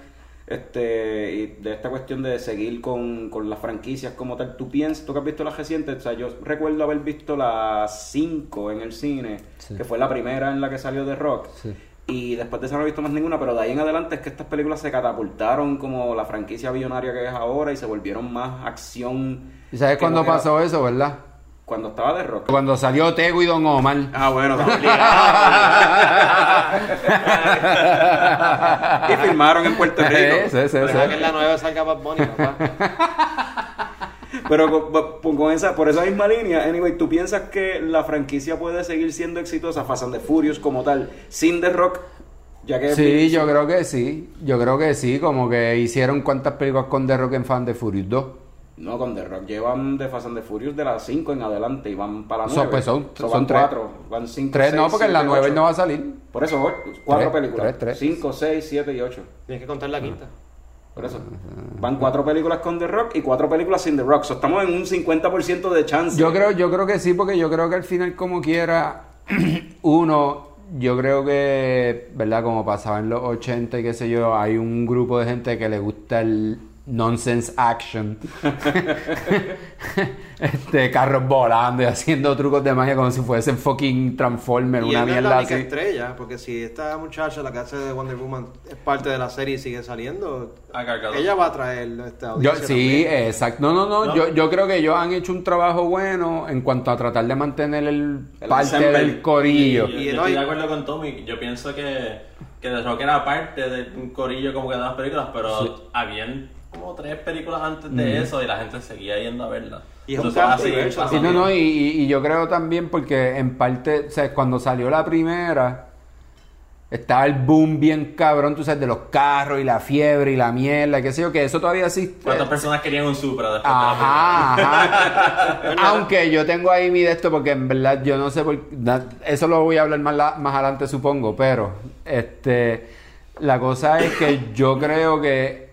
este, y de esta cuestión de seguir con, con las franquicias como tal, ¿tú piensas, tú que has visto las recientes? O sea, yo recuerdo haber visto las 5 en el cine, Sí. que fue la primera en la que salió The Rock. Sí. Y después de eso no he visto más ninguna, pero de ahí en adelante es que estas películas se catapultaron como la franquicia billonaria que es ahora y se volvieron más acción. ¿Y sabes cuándo era- pasó eso, verdad? Cuando estaba The Rock. Cuando salió Tego y Don Omar. Ah, bueno, y filmaron en Puerto Rico. Sí, sí, sí, que en la nueva salga Bad Bunny, papá. Pero con, esa, por esa misma línea, anyway, ¿tú piensas que la franquicia puede seguir siendo exitosa, Fast and the Furious como tal, sin The Rock? Ya que Sí, yo creo que sí. Yo creo que sí. Como que hicieron cuántas películas con The Rock en Fan de Furious 2. No, con The Rock llevan de Fast and the Furious de las 5 en adelante y van para la Son- 9. pues son- So, son van tres. 4, van 5, Tres no, porque en la 9 no va a salir. Por eso, 4 Tres, películas. tres, tres. 5, 6, 7 y 8. Tienes que contar la quinta. Por eso. Van 4 películas con The Rock y 4 películas sin The Rock. So, estamos en un 50% de chance. Yo creo, yo creo que sí, porque yo creo que al final, como quiera, uno, yo creo que, ¿verdad? Como pasaba en los 80 y qué sé yo, hay un grupo de gente que le gusta el nonsense action. este, carros volando y haciendo trucos de magia como si fuesen fucking Transformers, Y una no es la mierda única así. estrella, porque si esta muchacha, la que hace de Wonder Woman, es parte de la serie y sigue saliendo, ella va a traer esta Yo, audiencia. sí, también. exacto. No, no, no, ¿No? Yo, yo creo que ellos han hecho un trabajo bueno en cuanto a tratar de mantener el, El parte ensemble. del corillo. Yo, Y yo estoy de acuerdo con Tommy. Yo pienso que, que The Rock era parte de un corillo como que de las películas, pero habían como tres películas antes de eso y la gente seguía yendo a verlas. Y es un Entonces, cambio, así, de hecho, Sí, no, no, y, y- y yo creo también porque en parte, o sea, cuando salió la primera, estaba el boom bien cabrón, tú sabes, de los carros y la fiebre y la mierda, qué sé yo, que eso todavía existe. ¿Cuántas personas querían un Supra después de la Ajá, ajá. Aunque yo tengo ahí mi de esto porque en verdad yo no sé por eso lo voy a hablar más, la- más adelante supongo, pero este la cosa es que yo creo que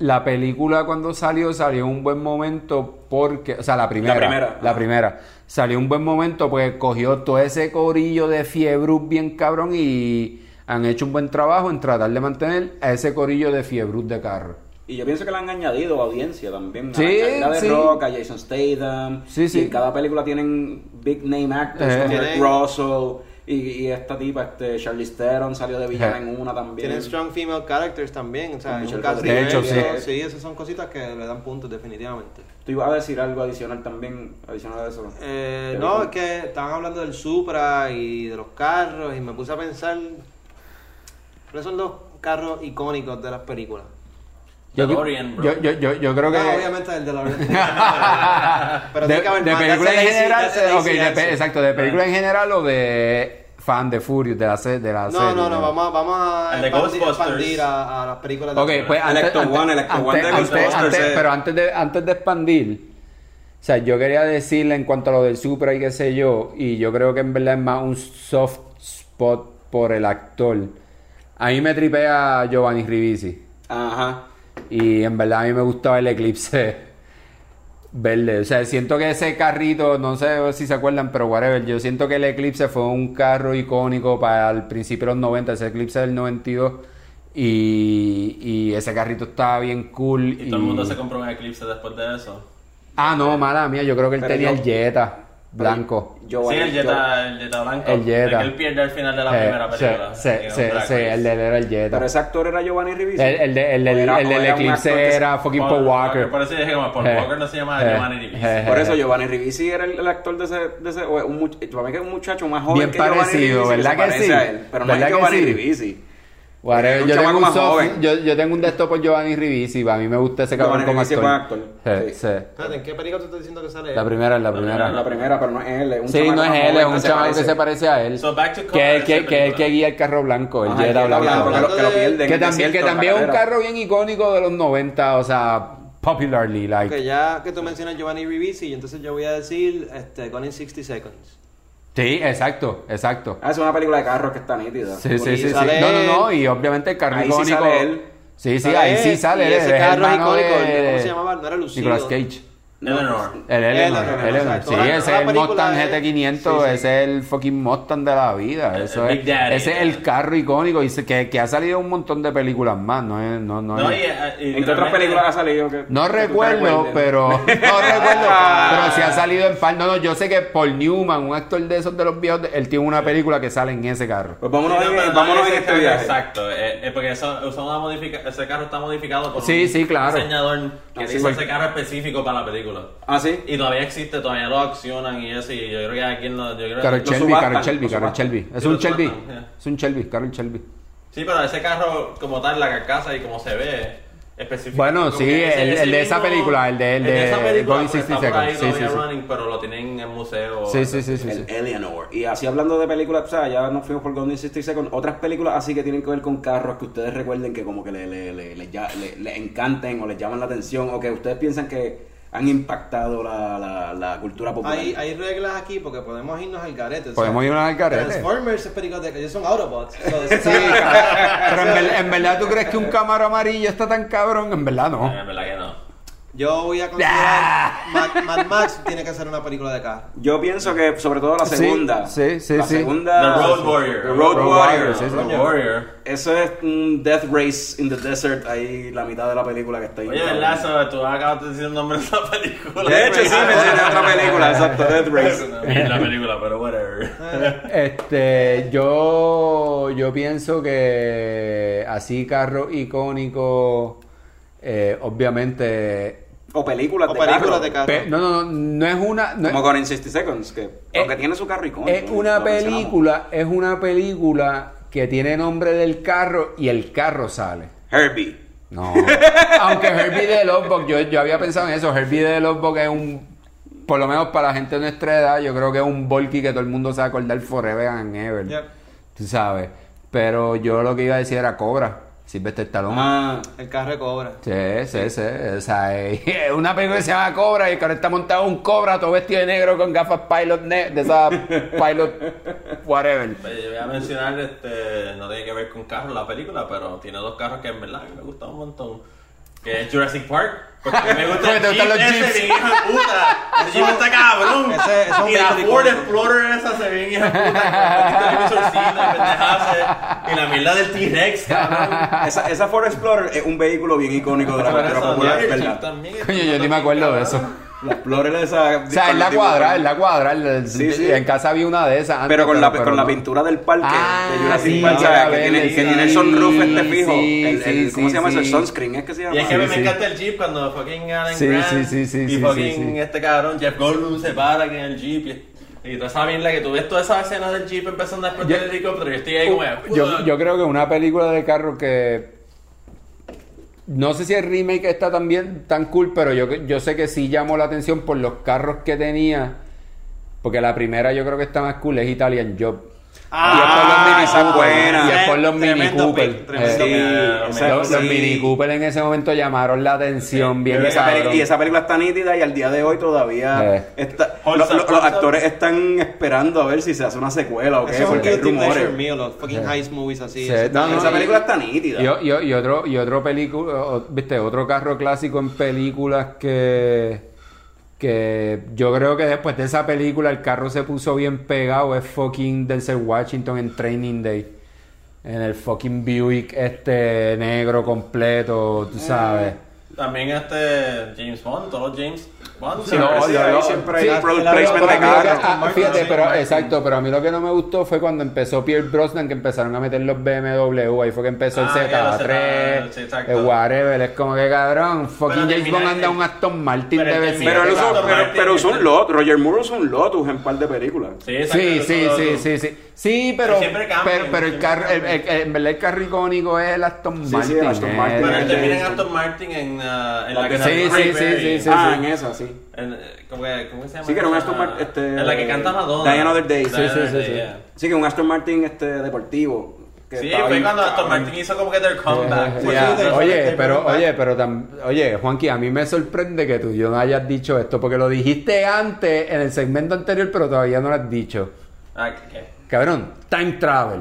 la película cuando salió salió en un buen momento porque, o sea, la primera, La primera, la primera, salió un buen momento porque cogió todo ese corillo de fiebre bien cabrón y han hecho un buen trabajo en tratar de mantener a ese corillo de fiebre de carro. Y yo pienso que le han añadido audiencia también. Sí, a la de sí. Rock, a Jason Statham. Sí, sí. Y en cada película tienen big name actors Eh. como Russell. Y, y esta tipa, este, Charlize Theron salió de villana en una también. Tienen strong female characters también, o sea, De hecho, sí. sí, esas son cositas que le dan puntos definitivamente. Tú ibas a decir algo adicional también, adicional a eso. Eh, no, es que estaban hablando del Supra y de los carros y me puse a pensar cuáles son los carros icónicos de las películas. Yo, DeLorean, bro. yo, yo, yo, yo creo que No, obviamente el de la Pero de, tiene que haber de película en general, de exacto, de película en general o de fan de Furious de la, se- de la No, serie. no, no, vamos a, vamos a expandir, a, a las películas de Ok, pues antes, Electro antes- One, Electro One de antes- Ghostbusters, antes- pero antes de, antes de expandir, o sea, yo quería decirle en cuanto a lo del Supra y qué sé yo, y yo creo que en verdad es más un soft spot por el actor. A mí me tripea Giovanni Ribisi. Ajá. Y en verdad a mí me gustaba el eclipse. Verde. O sea, siento que ese carrito, no sé si se acuerdan, pero whatever, yo siento que el Eclipse fue un carro icónico para el principio de los 90, ese Eclipse del 92. Y, y ese carrito estaba bien cool. Y todo el mundo se compró un Eclipse después de eso. Ah, no, mala mía, yo creo que él Pero tenía yo- el Jetta blanco. Yo, sí, el Jetta, el Jetta blanco. El Jetta. que él pierde al final de la Eh, primera película. sí, sí, sí, el de él era el Jetta. Pero ese actor era Giovanni Ribisi. El, el, de- el, era- el o del Eclipse que era fucking Paul Walker. Por eso dije como Paul Eh, Walker no se llama eh, Giovanni Ribisi. eh, Por eso Giovanni Ribisi era el, el actor de ese, de ese o es un, much- para mí que es un muchacho más joven Bien que Giovanni parecido, Ribisi, ¿verdad se que sí? a él, pero no es ¿Verdad que Giovanni? Ribisi. Whatever, Un yo, tengo un más soft- joven. yo, yo tengo un de estos por Giovanni Ribisi, para mí me gusta ese cabrón como actor. es actor, Sí, sí. sí. Espérate, ¿en qué película tú estás diciendo que sale? La primera es la La primera. primera, La primera, pero no es él, es un Sí, chamaco no es él, es un que chaval que se parece a él. So, back to que, que, esa que, película. que guía el carro blanco, el Ajá, Jetta blanco. blanco, que lo, que lo pierden. Que también, que también es un carro bien icónico de los 90, o sea, popularly, like. Que ya que tú mencionas Giovanni Ribisi, entonces yo voy a decir este, Gone in 60 Seconds. Sí, exacto, exacto. Ah, es una película de carros que está nítida. Sí, sí, sí, sí. No, no, no, y obviamente el carro Ahí sí icónico. sale él. Sí, sí, Sale ahí él, sí sale y él. ese carro es icónico, de- ¿cómo se llamaba? No era Lucido. Nicolas Cage. Eleanor. El Eleanor, Sí, ese es el Mustang es- GT500, sí, sí. ese es el fucking Mustang de la vida. Eso el es, Big Daddy. ese es el carro icónico y se- que, que ha salido un montón de películas más, no es, no, no, No, es- y, eh, y ¿En qué otras películas ha salido? que- no que recuerdo, pero no recuerdo, pero sí ha salido en par. No, no, yo sé que Paul Newman, un actor de esos de los viejos, él tiene una película que sale en ese carro. Pues vámonos, Sí, no, en, vámonos en este carro viaje. Exacto, eh, eh, porque eso, una modifica- ese carro está modificado por Sí, un sí, claro. diseñador que hizo ese carro específico para la película. Ah, sí. Y todavía existe, todavía lo accionan y eso, y yo creo que alguien lo... Yo creo Carol Shelby, Carol Shelby, Carol. Shelby. Es un Shelby. Es un Shelby, Carol Shelby. Sí, pero ese carro como tal, la carcasa y como se ve. Bueno, sí, el- ese el de esa película, el de- el de esa película, Gone in pues, 60 está por ahí Seconds, sí, sí, sí. running, pero lo tienen en el museo. Sí, sí, sí, sí. sí. El Eleanor. Y así hablando de películas, o sea, ya nos fuimos por Gone in 60 Seconds. Otras películas así que tienen que ver con carros que ustedes recuerden que como que le, le, le, le- le encanten o les llaman la atención o que ustedes piensan que han impactado la, la, la cultura popular. Hay, hay reglas aquí porque podemos irnos al garete. o sea, Podemos irnos al garete. Transformers es de que ellos son Autobots. So, Sí, pero en, ver- en verdad tú crees que un cámara amarillo está tan cabrón, en verdad no. En verdad que no. Yo voy a considerar Mad, Mad Max tiene que ser una película de carro. Yo pienso que sobre todo la Sí, segunda. sí, sí, la sí. segunda. The Road Warrior. The Road, Road Warrior. Warrior, sí, sí. Road Warrior. Eso es un Death Race in the Desert, ahí la mitad de la película que está ahí. Oye. Eso, tú acabas de decir el nombre de esa película. De hecho, sí, mencioné otra película, exacto, Death Race. la película, pero whatever. Este, yo, yo pienso que así carro icónico, eh, obviamente, O películas O de películas carro. de carro. pe- no, no, no, no es una, no es- Como Gone in 60 Seconds, que aunque tiene su carro icónico. es una película, es una película que tiene nombre del carro y el carro sale. Herbie. No. Aunque Herbie de Lovebox, yo, yo había pensado en eso. Herbie de Lovebox es un. Por lo menos para la gente de nuestra edad, yo creo que es un Volky que todo el mundo se va a acordar forever and ever. Yep. Tú sabes. Pero yo lo que iba a decir era Cobra. Sylvester Stallone. Ah, El carro de cobra. Sí, sí, sí. O sea, es una película que se llama Cobra y que ahora está montado un Cobra todo vestido de negro con gafas pilot ne- de esa pilot whatever. Oye, Yo voy a mencionar, este, no tiene que ver con carros la película, pero tiene dos carros que en verdad me gustan un montón. Que es Jurassic Park. Porque me gusta el Jeep los ese, bien hijo de puta. El Jeep está cabrón. Ese- ese es un y la Ford. Explorer esa se ve bien hijo de puta. Y la mierda del T-Rex, cabrón. esa, esa Ford Explorer es un vehículo bien icónico de la cultura popular, ¿verdad? Coño, yo ni me acuerdo de eso. La Explorer esa. O sea, en la cuadra, en la cuadra. el- Sí, sí. En casa había una de esas. antes, Pero con, la, pero con la pintura del parque Ah, de Jurassic sí, Park, ¿sabes? que, tiene, que tiene el sunroof este fijo. sí, el, el- sí, ¿Cómo sí, se llama eso? El sunscreen, ¿es que se llama? Y es que me sí. encanta el Jeep cuando fucking Alan Sí, Grant sí, sí, sí, y fucking sí, sí. este cabrón Jeff Goldblum se para en el Jeep y, y toda esa mierda que tú ves toda esa escena del Jeep empezando a explotar Yo- el helicóptero y estoy ahí como Yo, yo creo que una película de carro que. No sé si el remake está también tan cool, pero yo, yo sé que sí llamó la atención por los carros que tenía. Porque la primera yo creo que está más cool, es Italian Job. Ah, y es por los Mini buena. Cooper. Y es por los Mini Cooper. Eh. Sí, los, los sí. Mini Cooper en ese momento llamaron la atención bien Y esa, cabrón. y esa película está nítida y al día de hoy todavía Eh. está, Holds lo- up, lo- los actores están esperando a ver si se hace una secuela o qué, porque hay rumores. mío, los fucking heist movies así. Sí, no, no, esa película está nítida. Y, y- y otro, y otro película, viste, otro carro clásico en películas que, que yo creo que después de esa película el carro se puso bien pegado, es fucking Denzel Washington en Training Day. En el fucking Buick este negro completo, tú sabes. También este James Bond, todos los James Sí, No, sí, yo- yo- siempre hay sí, product la- placement la- de carro. ah, Martin, fíjate, pero exacto, pero a mí lo que no me gustó fue cuando empezó Pierre Brosnan que empezaron a meter los BMW, ahí fue que empezó el Ah, ya, los Z3, Z, sí, exacto. el whatever, es como que cabrón, fucking James Bond anda un Aston Martin de vecino. Pero, él usó, Aston pero, pero usó un Lotus. Roger Moore usó un Lotus en un par de películas. Sí, exacto, Sí, sí, sí, sí, sí. Sí, pero, pero, pero el carro, el, el- el- en verdad el carro icónico es el Aston Martin. sí, el Aston eh. Martin. Pero termina en Aston Martin en, ah, La que sí, sí, sí, sí, sí. ah, en esa, sí. Eh, ¿cómo, que- ¿Cómo se llama? Sí, que era un? Aston Martin, este, En la que canta Madonna. Die Another Day. Sí, sí, sí, Day, sí. yeah. Sí, que un Aston Martin este deportivo. que Sí, fue bien cuando Aston. Martin hizo como que their comeback. Oye, pero, oye, pero tam- oye, Juanqui, a mí me sorprende que tú yo no hayas dicho esto, porque lo dijiste antes en el segmento anterior, pero todavía no lo has dicho. Ah, ¿qué? Cabrón, time travel.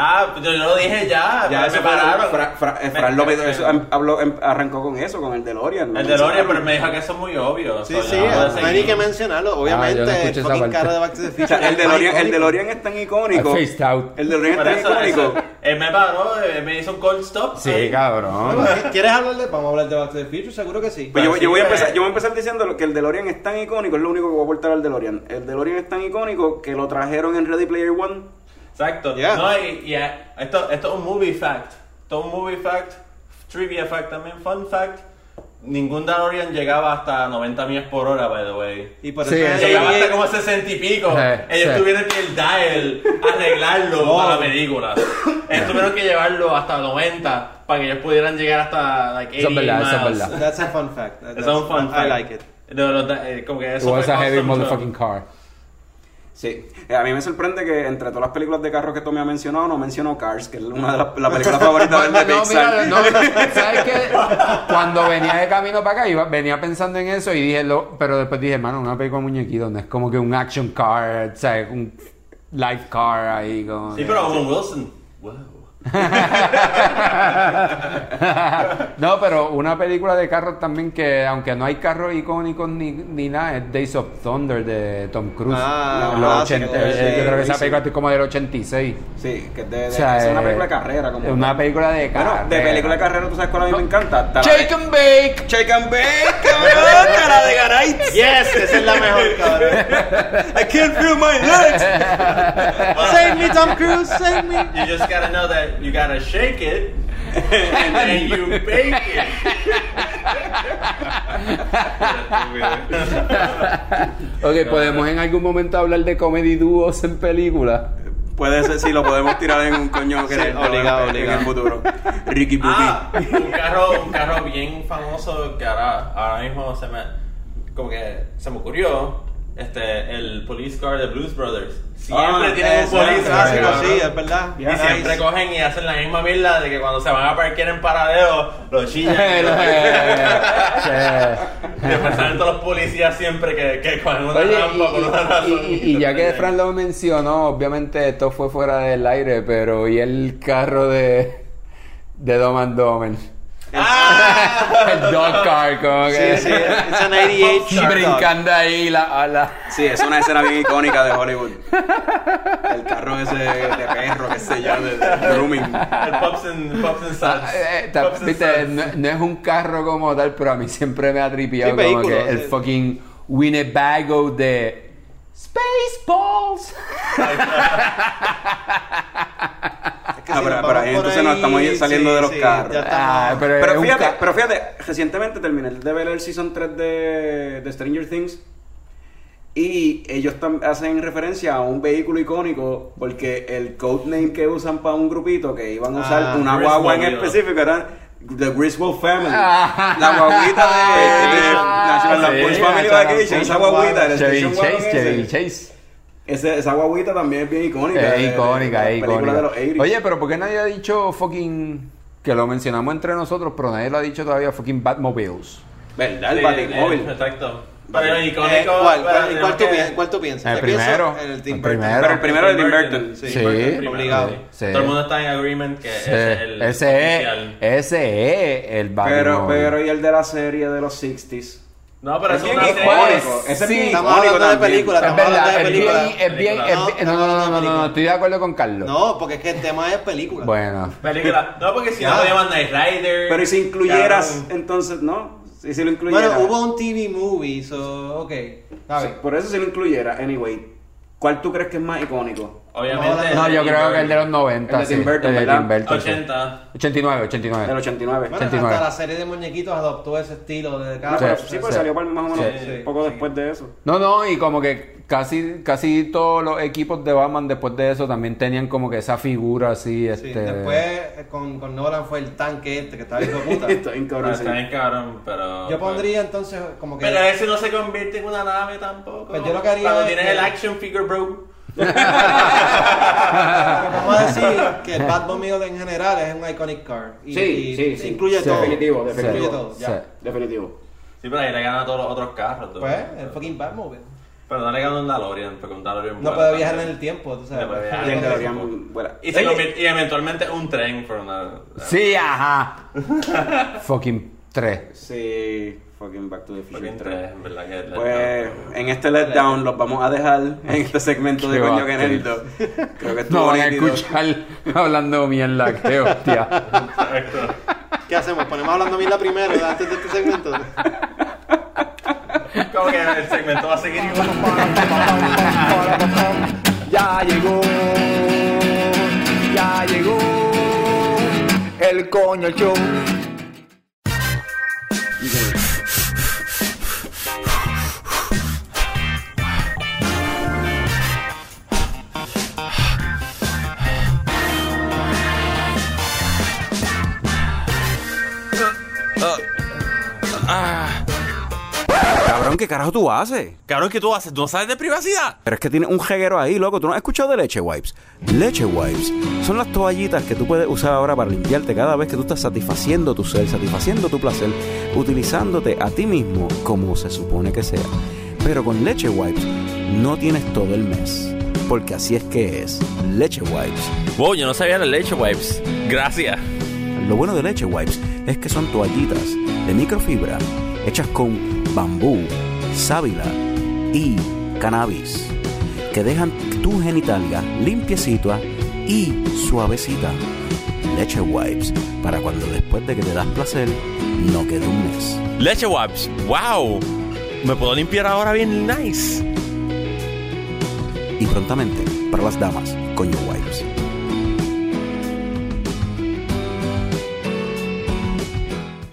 Ah, pues yo lo dije ya. Ya, me eso pararon. Fra- Fra- Me- Fran López eso, habló, em- arrancó con eso, con el DeLorean. El DeLorean, pero me dijo que eso es muy obvio. Sí, so, sí, no hay ni que mencionarlo. Ah, Obviamente, no escuché el fucking carro de Back to the O Future. sea, el DeLorean, el. DeLorean es tan icónico. Out. El DeLorean es tan eso, icónico. eso, él me paró, eh, me hizo un cold stop. Sí, ahí. cabrón. ¿Quieres hablar de? Vamos a hablar de Back to the Future, seguro que sí. Pues yo, Pero yo voy a empezar, yo voy a empezar diciendo que el DeLorean es tan icónico, es lo único que voy a aportar al DeLorean. El DeLorean es tan icónico que lo trajeron en Ready Player One. Exacto. Yeah. No, y, y, eh, esto, esto es un movie fact. Esto es un movie fact. Trivia fact también. Fun fact. Ningún DeLorean llegaba hasta 90 millas por hora, by the way. Y por Sí, eso eso Llegaba hasta como 60 y pico. Sí, Ellos sí. tuvieron que el dial arreglarlo Oh. para la película. Ellos tuvieron que llevarlo hasta 90 para que ellos pudieran llegar hasta like, 80 Eso es verdad, eso es miles. verdad. That's a fun fact. That's- Eso es un fun I fact. like it. De los da- eh, como que eso was fue a heavy motherfucking car. Sí. Eh, A mí me sorprende que entre todas las películas de carros que tú me has mencionado, no mencionó Cars, que es una de las la películas favoritas de No, Pixar. mira, no, ¿sabes qué? Cuando venía de camino para acá, iba, venía pensando en eso y dije, lo, pero después dije, hermano, una película de muñequito, no es como que un action car, ¿sabes? Un life car ahí. Como Sí, pero Owen Wilson. No, pero una película de carros también que, aunque no hay carros icónicos ni, ni nada, es Days of Thunder de Tom Cruise. Ah, los ah, 80, sí, eh, sí, yo creo que esa sí. película es como del 86. Sí, que es, de, de- O sea, es una eh, película de carrera. Como es una película de Bueno, carrera. de película de carrera, ¿tú sabes cuál a mí me encanta? De- Shake and bake. Shake and Bake, cabrón, cara de Garay. Yes, esa es la mejor, cabrón. I can't feel my legs. Save me, Tom Cruise, save me. You just gotta know that you gotta shake it and then you bake it. Ok, podemos en algún momento hablar de comedy dúos en películas. Puede ser, sí, lo podemos tirar en un coño que Sí, le- obligado, en obligado. el futuro. Ricky Bobby. Ah, un carro, un carro bien famoso que ahora, ahora mismo se me, como que se me ocurrió, este, el police car de Blues Brothers. Siempre Ah, tienen un Eso es police car. clásico, cabrón. sí, es verdad. Y siempre cogen y hacen la misma mierda de que cuando se van a parquear en paradero, lo chillan. después salen todos los policías siempre que, que cogen una Oye, rampa por una razón. y, y- y- y ya que Fran lo mencionó, obviamente esto fue fuera del aire, pero y el carro de, de Dom and Domer. el dog car, como que. Sí, sí, it's an 88 Y Shark Dog. brincando ahí la, a la- Sí, es una escena bien icónica de Hollywood. El carro ese de perro, qué sé yo, de, de grooming. El Pops and, Pops and Ah, Sons. eh, ta- Pops and viste, no, no es un carro como tal, pero a mí siempre me ha tripiado Sí, como vehículo, que el sí. fucking Winnebago de Spaceballs. Ah, pero- pero entonces nos estamos saliendo de los carros. Ah, pero, fíjate, ca- pero fíjate, recientemente terminé de ver el Season 3 de, de Stranger Things y ellos hacen referencia a un vehículo icónico porque el codename que usan para un grupito que iban a usar Ah, una guagua en específico era The Griswold Family. Ah. La guaguita de, de National Sí, Lampoon's Family Vacation, esa guaguita, el Chevy Chase. Chevy Chase. Ese- esa guaguita también es bien icónica. Es icónica, es icónica. 80s. Oye, pero ¿por qué nadie ha dicho fucking... Que lo mencionamos entre nosotros, pero nadie lo ha dicho todavía, fucking Batmobiles. ¿Verdad? El Sí, eh, Exacto. Pero el Eh, icónico. ¿cuál, pero cuál, tú, que- pi- cuál tú piensas? El Yo pienso primero, el el Tim primero. Burton. Pero el primero es Tim Tim Burton, Burton. Sí, Sí. primero, Obligado. Sí. Todo el mundo está en agreement que Sí, ese es el ese, es, ese es el Pero, Batmobile. pero, ¿y el de la serie de los 60s? No, pero Es es una serie. Es Sí. Estamos icónico hablando de también. películas. Es Estamos hablando verdad, de es bien, películas. es bien, es No, bien- no, no, no, no, no, no, estoy de acuerdo con Carlos. No, porque es que el tema es película. Bueno, Película. No, porque si Ya. no te llaman Night Rider. Pero ¿y si incluyeras, entonces, no? ¿Y si lo incluyeras? Bueno, hubo un TV movie, so, ok. Por eso si lo incluyera, anyway. ¿Cuál tú crees que es más icónico? Obviamente. no, yo creo que el de los 90. El de sí, Tim Burton, el de ¿verdad? Tim Burton, sí. 80. 89, El 89. 89. Bueno, 89. hasta la serie de muñequitos adoptó ese estilo de cada pero Sí, sí, pues sí. salió más o menos Sí, sí, poco sí. después de eso. No, no, y como que casi, casi todos los equipos de Batman después de eso también tenían como que esa figura así, Sí, este... después eh, con, con Nolan fue el tanque este que estaba hijo de puta. Está bien No, cabrón. está bien cabrón, pero. Yo pondría entonces como que. Pero ese no se convierte en una nave tampoco. Pues yo lo que haría Cuando es tienes que- el action figure, bro. Vamos a decir que el Batmobile en general es un iconic car. Y, Sí, y sí, sí. Incluye Sí. todo. Definitivo, Incluye definitivo. todo, ya. Definitivo. Sí, pero ahí le ganan a todos los otros carros. Pues, el fucking Batmobile. Pero no le ganan un DeLorean, porque un DeLorean No puede viajar en el tiempo, tú sabes. No puede viajar. Ah, deberían- bueno. Y, se eventualmente un tren por una. Sí, ajá. Fucking 3. Sí, fucking Back to the Future Fucking 3. tren, en verdad que. Pues en este letdown los vamos a dejar en este segmento de Qué Coño que. Nerdo. Creo que estuvo No van a nítido. escuchar hablando mierda, qué hostia. ¿Qué hacemos? ¿Ponemos hablando mierda primero antes de este segmento? Como que el segmento va a seguir. Ya llegó, ya llegó el coño show. Cabrón, ¿qué carajo tú haces? Cabrón, ¿qué tú haces? ¿Tú no sabes de privacidad? Pero es que tiene un jeguero ahí, loco. ¿Tú no has escuchado de Leche Wipes? Leche Wipes son las toallitas que tú puedes usar ahora para limpiarte cada vez que tú estás satisfaciendo tu ser, satisfaciendo tu placer, utilizándote a ti mismo como se supone que sea. Pero con Leche Wipes no tienes todo el mes. Porque así es que es. Leche Wipes. Wow, yo no sabía de leche wipes. Gracias. Lo bueno de Leche Wipes es que son toallitas de microfibra hechas con bambú, sábila y cannabis que dejan tu genitalia limpiecita y suavecita. Leche Wipes para cuando después de que te das placer no quede un mes. Leche wipes. Wow. Me puedo limpiar ahora bien nice. Y prontamente para las damas, coño Wipes.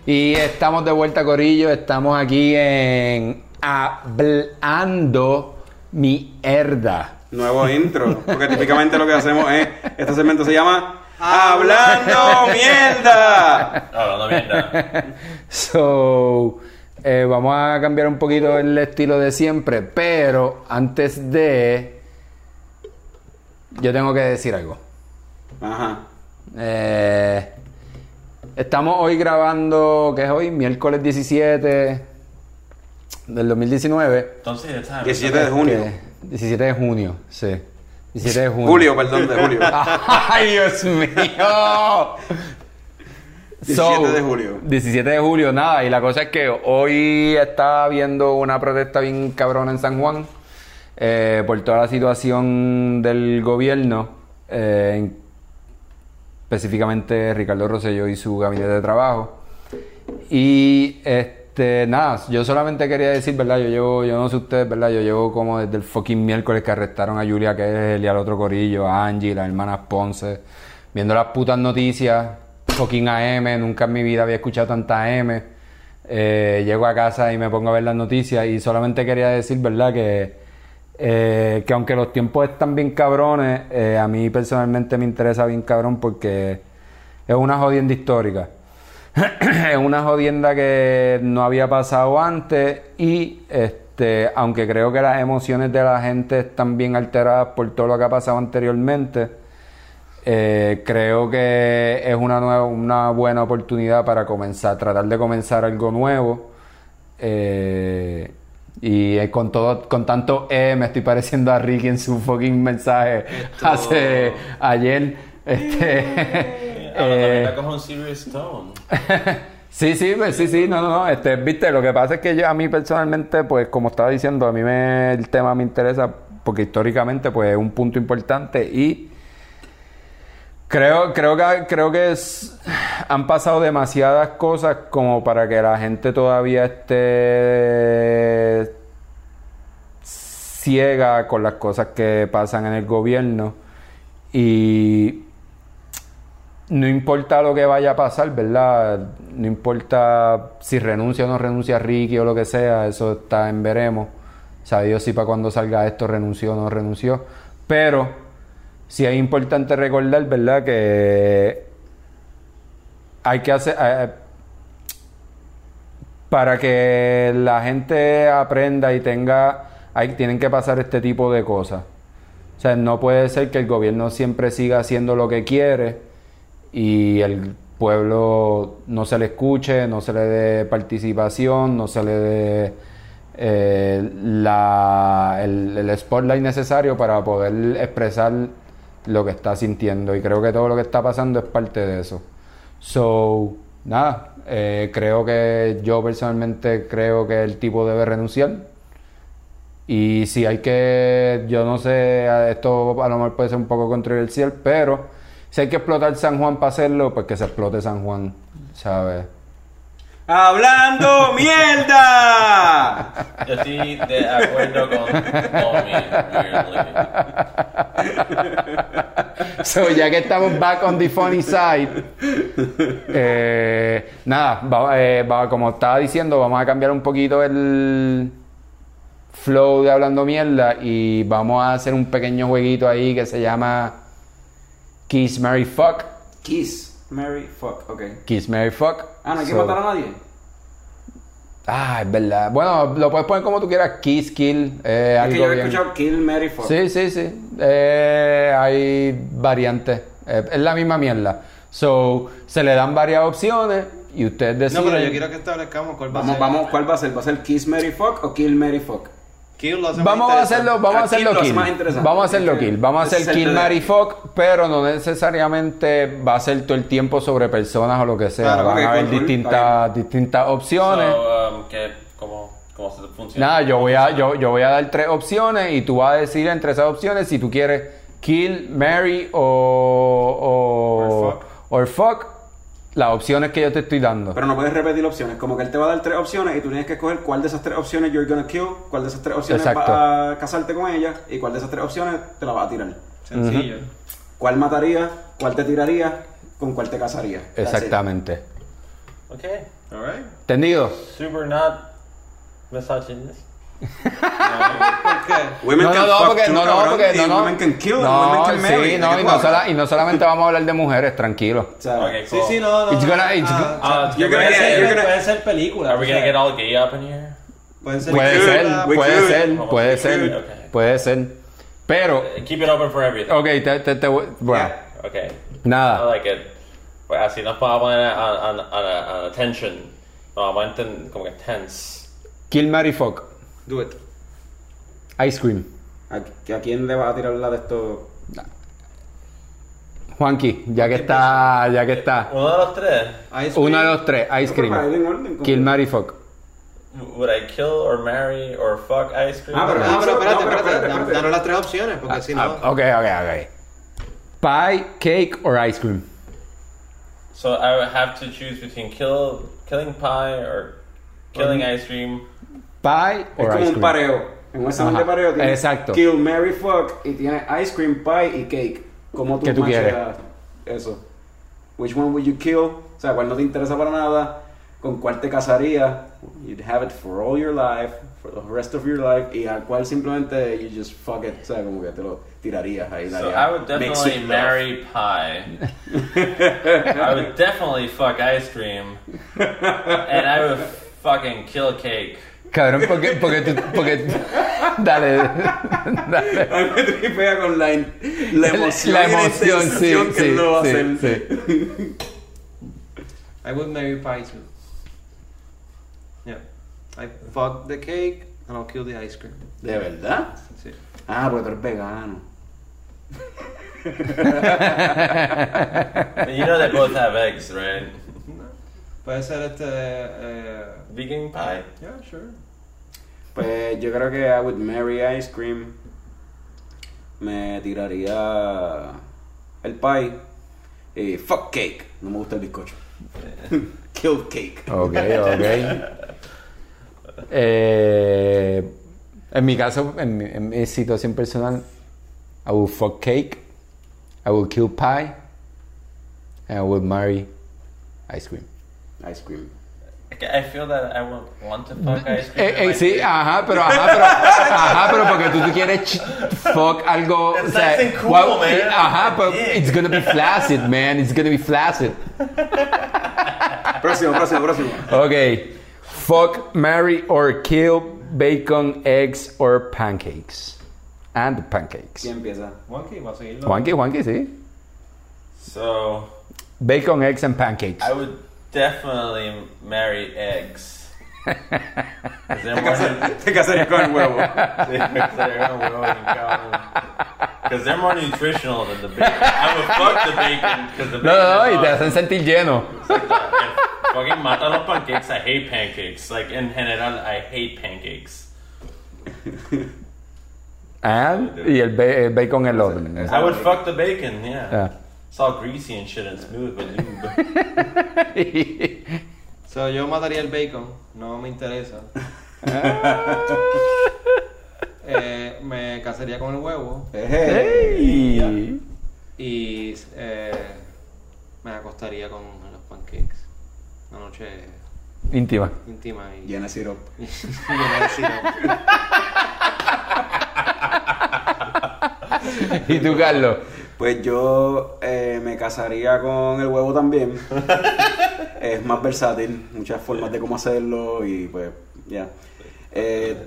Y estamos de vuelta, Corillo. Estamos aquí en Hablando Mierda. Nuevo intro, porque típicamente lo que hacemos es, este segmento se llama Hablando Mierda. Hablando mierda. So, eh, vamos a cambiar un poquito el estilo de siempre, pero antes de... Yo tengo que decir algo. Ajá. Eh, estamos hoy grabando, ¿qué es hoy? Miércoles 17 del 2019. Entonces, ya sabes. 17 de junio. Que- 17 de junio, sí. 17 de junio. Julio, perdón, de julio. ¡Ay, Dios mío! 17 de julio. 17 de julio, nada. Y la cosa es que hoy está habiendo una protesta bien cabrona en San Juan eh, por toda la situación del gobierno. eh, en- específicamente Ricardo Rosselló y su gabinete de trabajo. Y este, nada, yo solamente quería decir, ¿verdad? Yo llevo, yo no sé ustedes, ¿verdad? Yo llevo como desde el fucking miércoles que arrestaron a Julia Kegel y al otro corillo, a Angie, las hermanas Ponce, viendo las putas noticias, fucking AM, nunca en mi vida había escuchado tanta AM. Eh, llego a casa y me pongo a ver las noticias y solamente quería decir, ¿verdad? Que, eh, que aunque los tiempos están bien cabrones, eh, a mí personalmente me interesa bien cabrón porque es una jodienda histórica. es una jodienda que no había pasado antes y este, aunque creo que las emociones de la gente están bien alteradas por todo lo que ha pasado anteriormente, eh, creo que es una, nueva, una buena oportunidad para comenzar, tratar de comenzar algo nuevo. Eh, y con todo, con tanto E me estoy pareciendo a Ricky en su fucking mensaje Esto- hace ayer. Este, eh, un serious tone. Sí, sí, pues, sí, sí, no, no, no, este, viste, lo que pasa es que yo, a mí personalmente, pues, como estaba diciendo, a mí me, el tema me interesa porque históricamente, pues, es un punto importante y creo, creo que, creo que es- han pasado demasiadas cosas como para que la gente todavía esté ciega con las cosas que pasan en el gobierno y no importa lo que vaya a pasar, ¿verdad? No importa si renuncia o no renuncia Ricky o lo que sea, eso está en veremos. Sabe Dios si para cuando salga esto renunció o no renunció. Pero sí es importante recordar, ¿verdad? Que hay que hacer... eh, para que la gente aprenda y tenga... Hay, tienen que pasar este tipo de cosas. O sea, no puede ser que el gobierno siempre siga haciendo lo que quiere y el pueblo no se le escuche, no se le dé participación, no se le dé eh, el, el spotlight necesario para poder expresar lo que está sintiendo. Y creo que todo lo que está pasando es parte de eso. So, nada, eh, creo que yo personalmente creo que el tipo debe renunciar. Y si hay que, yo no sé, esto a lo mejor puede ser un poco controversial, pero si hay que explotar San Juan para hacerlo, pues que se explote San Juan, ¿sabes? ¡Hablando mierda! Yo estoy de acuerdo con Tommy. So, ya que estamos back on the funny side, eh, nada, va- eh, va- como estaba diciendo, vamos a cambiar un poquito el flow de hablando mierda y vamos a hacer un pequeño jueguito ahí que se llama Kiss, Mary, Fuck. Kiss, Mary, fuck, ok. Kiss, Mary, Fuck. Ah, no hay que So- matar a nadie. Ah, es verdad. Bueno, lo puedes poner como tú quieras, Kiss, Kill, eh, Es algo que yo he bien. escuchado Kill, Mary, fuck. Sí, sí, sí. Eh, hay variantes. Eh, es la misma mierda. So, se le dan varias opciones y ustedes No, deciden. pero yo quiero que establezcamos cuál va a Vamos, ser. vamos, ¿cuál va a ser? ¿Va a ser Kiss, Mary, fuck o Kill, Mary, fuck? Kill lo hace más Vamos a hacerlo, vamos a hacerlo lo hace kill. más. Vamos a hacerlo kill. Vamos a hacer kill, Mary Fuck, pero no necesariamente va a ser todo el tiempo sobre personas o lo que sea. Claro, Van a haber distintas, distintas opciones. So, um, ¿qué, cómo, ¿Cómo se funciona? Nada, yo voy a, yo, yo voy a dar tres opciones y tú vas a decir entre esas opciones si tú quieres kill, marry o, o, Or fuck. or fuck, las opciones que yo te estoy dando. Pero no puedes repetir opciones. Como que él te va a dar tres opciones y tú tienes que escoger cuál de esas tres opciones you're gonna kill, cuál de esas tres opciones Exacto. va a casarte con ella y cuál de esas tres opciones te la va a tirar. Sencillo. ¿Cuál mataría? ¿Cuál te tiraría? ¿Con cuál te casaría? Exactamente. Okay. Alright. ¿Entendido? Super not misogynist. No, no, no, porque no, no, porque no, no. Women can kill, No, women can marry. sí, no, ¿De qué y no, sola- y no solamente vamos a hablar de mujeres, tranquilo. Okay, Sí, cool. sí, no, no. It's gonna- it's ah, Ah, You're puede gonna get- ser- you're gonna- puede ser película. Are we gonna get all gay up in here? Pueden ser Puede ser, puede could. ser, puede ser, okay. puede ser. Pero, Keep it open for everything. ok, te, te, te bueno, Yeah. Okay. I nada. like it. Pues así nos vamos a poner a, a, a, a, tension. Nos vamos a como que tense. Kill, marry, fuck. Do it. Ice cream. ¿A, a quién le vas a tirar la de esto? Juanqui, ya que está, ya que está. Uno de los tres. Ice Uno de cream. los tres, ice No, cream. orden, Kill, marry, fuck. Would I kill or marry or fuck ice cream? Ah, pero- Ah, pero espérate, No, pero espérate. espérate, Dan- espérate. Danos las tres opciones, porque si no. Ah, ok, ok, ok. Pie, cake or ice cream. So I would have to choose between kill, killing pie or killing ice cream. Pie Es or como ice un cream. pareo. En un examen Ajá, de pareo tienes exacto. Kill, Mary, Fuck y tienes Ice Cream, Pie y Cake. ¿Cómo tú ¿Qué tú macheas eso? Which one would you kill? O sea, ¿cuál no te interesa para nada? ¿Con cuál te casarías? You'd have it for all your life, for the rest of your life. Y al cual simplemente you just fuck it. O sea, como que te lo tirarías ahí. So I would definitely marry pie. I would definitely fuck ice cream. And I would fucking kill cake. Cabrón, porque, porque tú, porque, dale, dale. A mí me tripea con la, la emoción, La y la emoción, sí, que sí, lo va a sí, hacer. sí. I would marry pie too. Yeah. I fuck the cake and I'll kill the ice cream. ¿De verdad? Sí. Ah, porque tú eres vegano. You know they both have eggs, right? Puede ser este. Eh, Vegan pie. yeah, sure. Pues yo creo que I would marry ice cream. Me tiraría el pie. Y fuck cake. No me gusta el bizcocho. Kill cake. Ok, ok. Eh, en mi caso, en mi, en mi situación personal, I will fuck cake, I will kill pie, and I will marry ice cream. Ice cream. I feel that I would want to fuck ice cream. Eh, eh, sí, sleep. ajá, pero ajá, pero ajá, pero porque tú, tú quieres fuck algo, That's o sea, nice and cool, well, man. ajá, pero Yeah. it's gonna be flaccid, man, it's gonna be flaccid. Próximo, próximo, próximo. Okay, fuck, marry or kill bacon, eggs or pancakes, and pancakes. ¿Quién empieza? Juanqui, va a seguirlo. Juanqui, Juanqui, sí. So Bacon, eggs, and pancakes. I would definitely marry eggs. 'Cause they're more Te casarías con el huevo. Because they're more nutritional than the bacon. I would fuck the bacon because the bacon. No, no, no, is y te awesome. hacen sentir lleno. And fucking mata los pancakes. I hate pancakes. Like in general, I hate pancakes. And, y el, ba- eh, el bacon el otro. I would fuck the bacon. Yeah. Yeah. It's all greasy and shit and smooth, but lube. So, yo mataría el bacon, no me interesa. Eh, me casaría con el huevo Hey. y eh, me acostaría con los pancakes. Una noche Íntima. íntima y Llena de syrup. llena de sirope. ¿Y tú, Carlos? Pues yo eh, me casaría con el huevo también. es más versátil, muchas formas de cómo hacerlo y pues ya. Eh,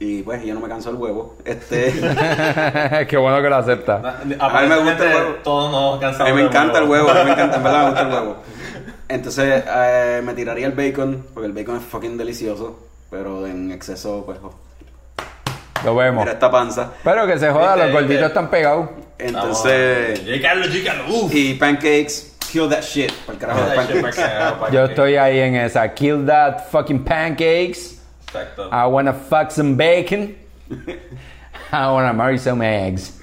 y pues yo no me canso el huevo. Este, Qué bueno que lo acepta. A mí me gusta el huevo. Todos nos a cansamos. mí me del encanta el huevo, a mí me encanta, en verdad me gusta el huevo. Entonces eh, me tiraría el bacon, porque el bacon es fucking delicioso, pero en exceso pues Lo vemos. mira esta panza. Pero que se joda, los Viste, gorditos viste. están pegados. Entonces, Llegalo, llegalo. Uf. y pancakes, kill that shit, para el carajo de pancakes. Yo estoy ahí en esa. Kill that fucking pancakes. Exacto. I wanna fuck some bacon. I wanna marry some eggs.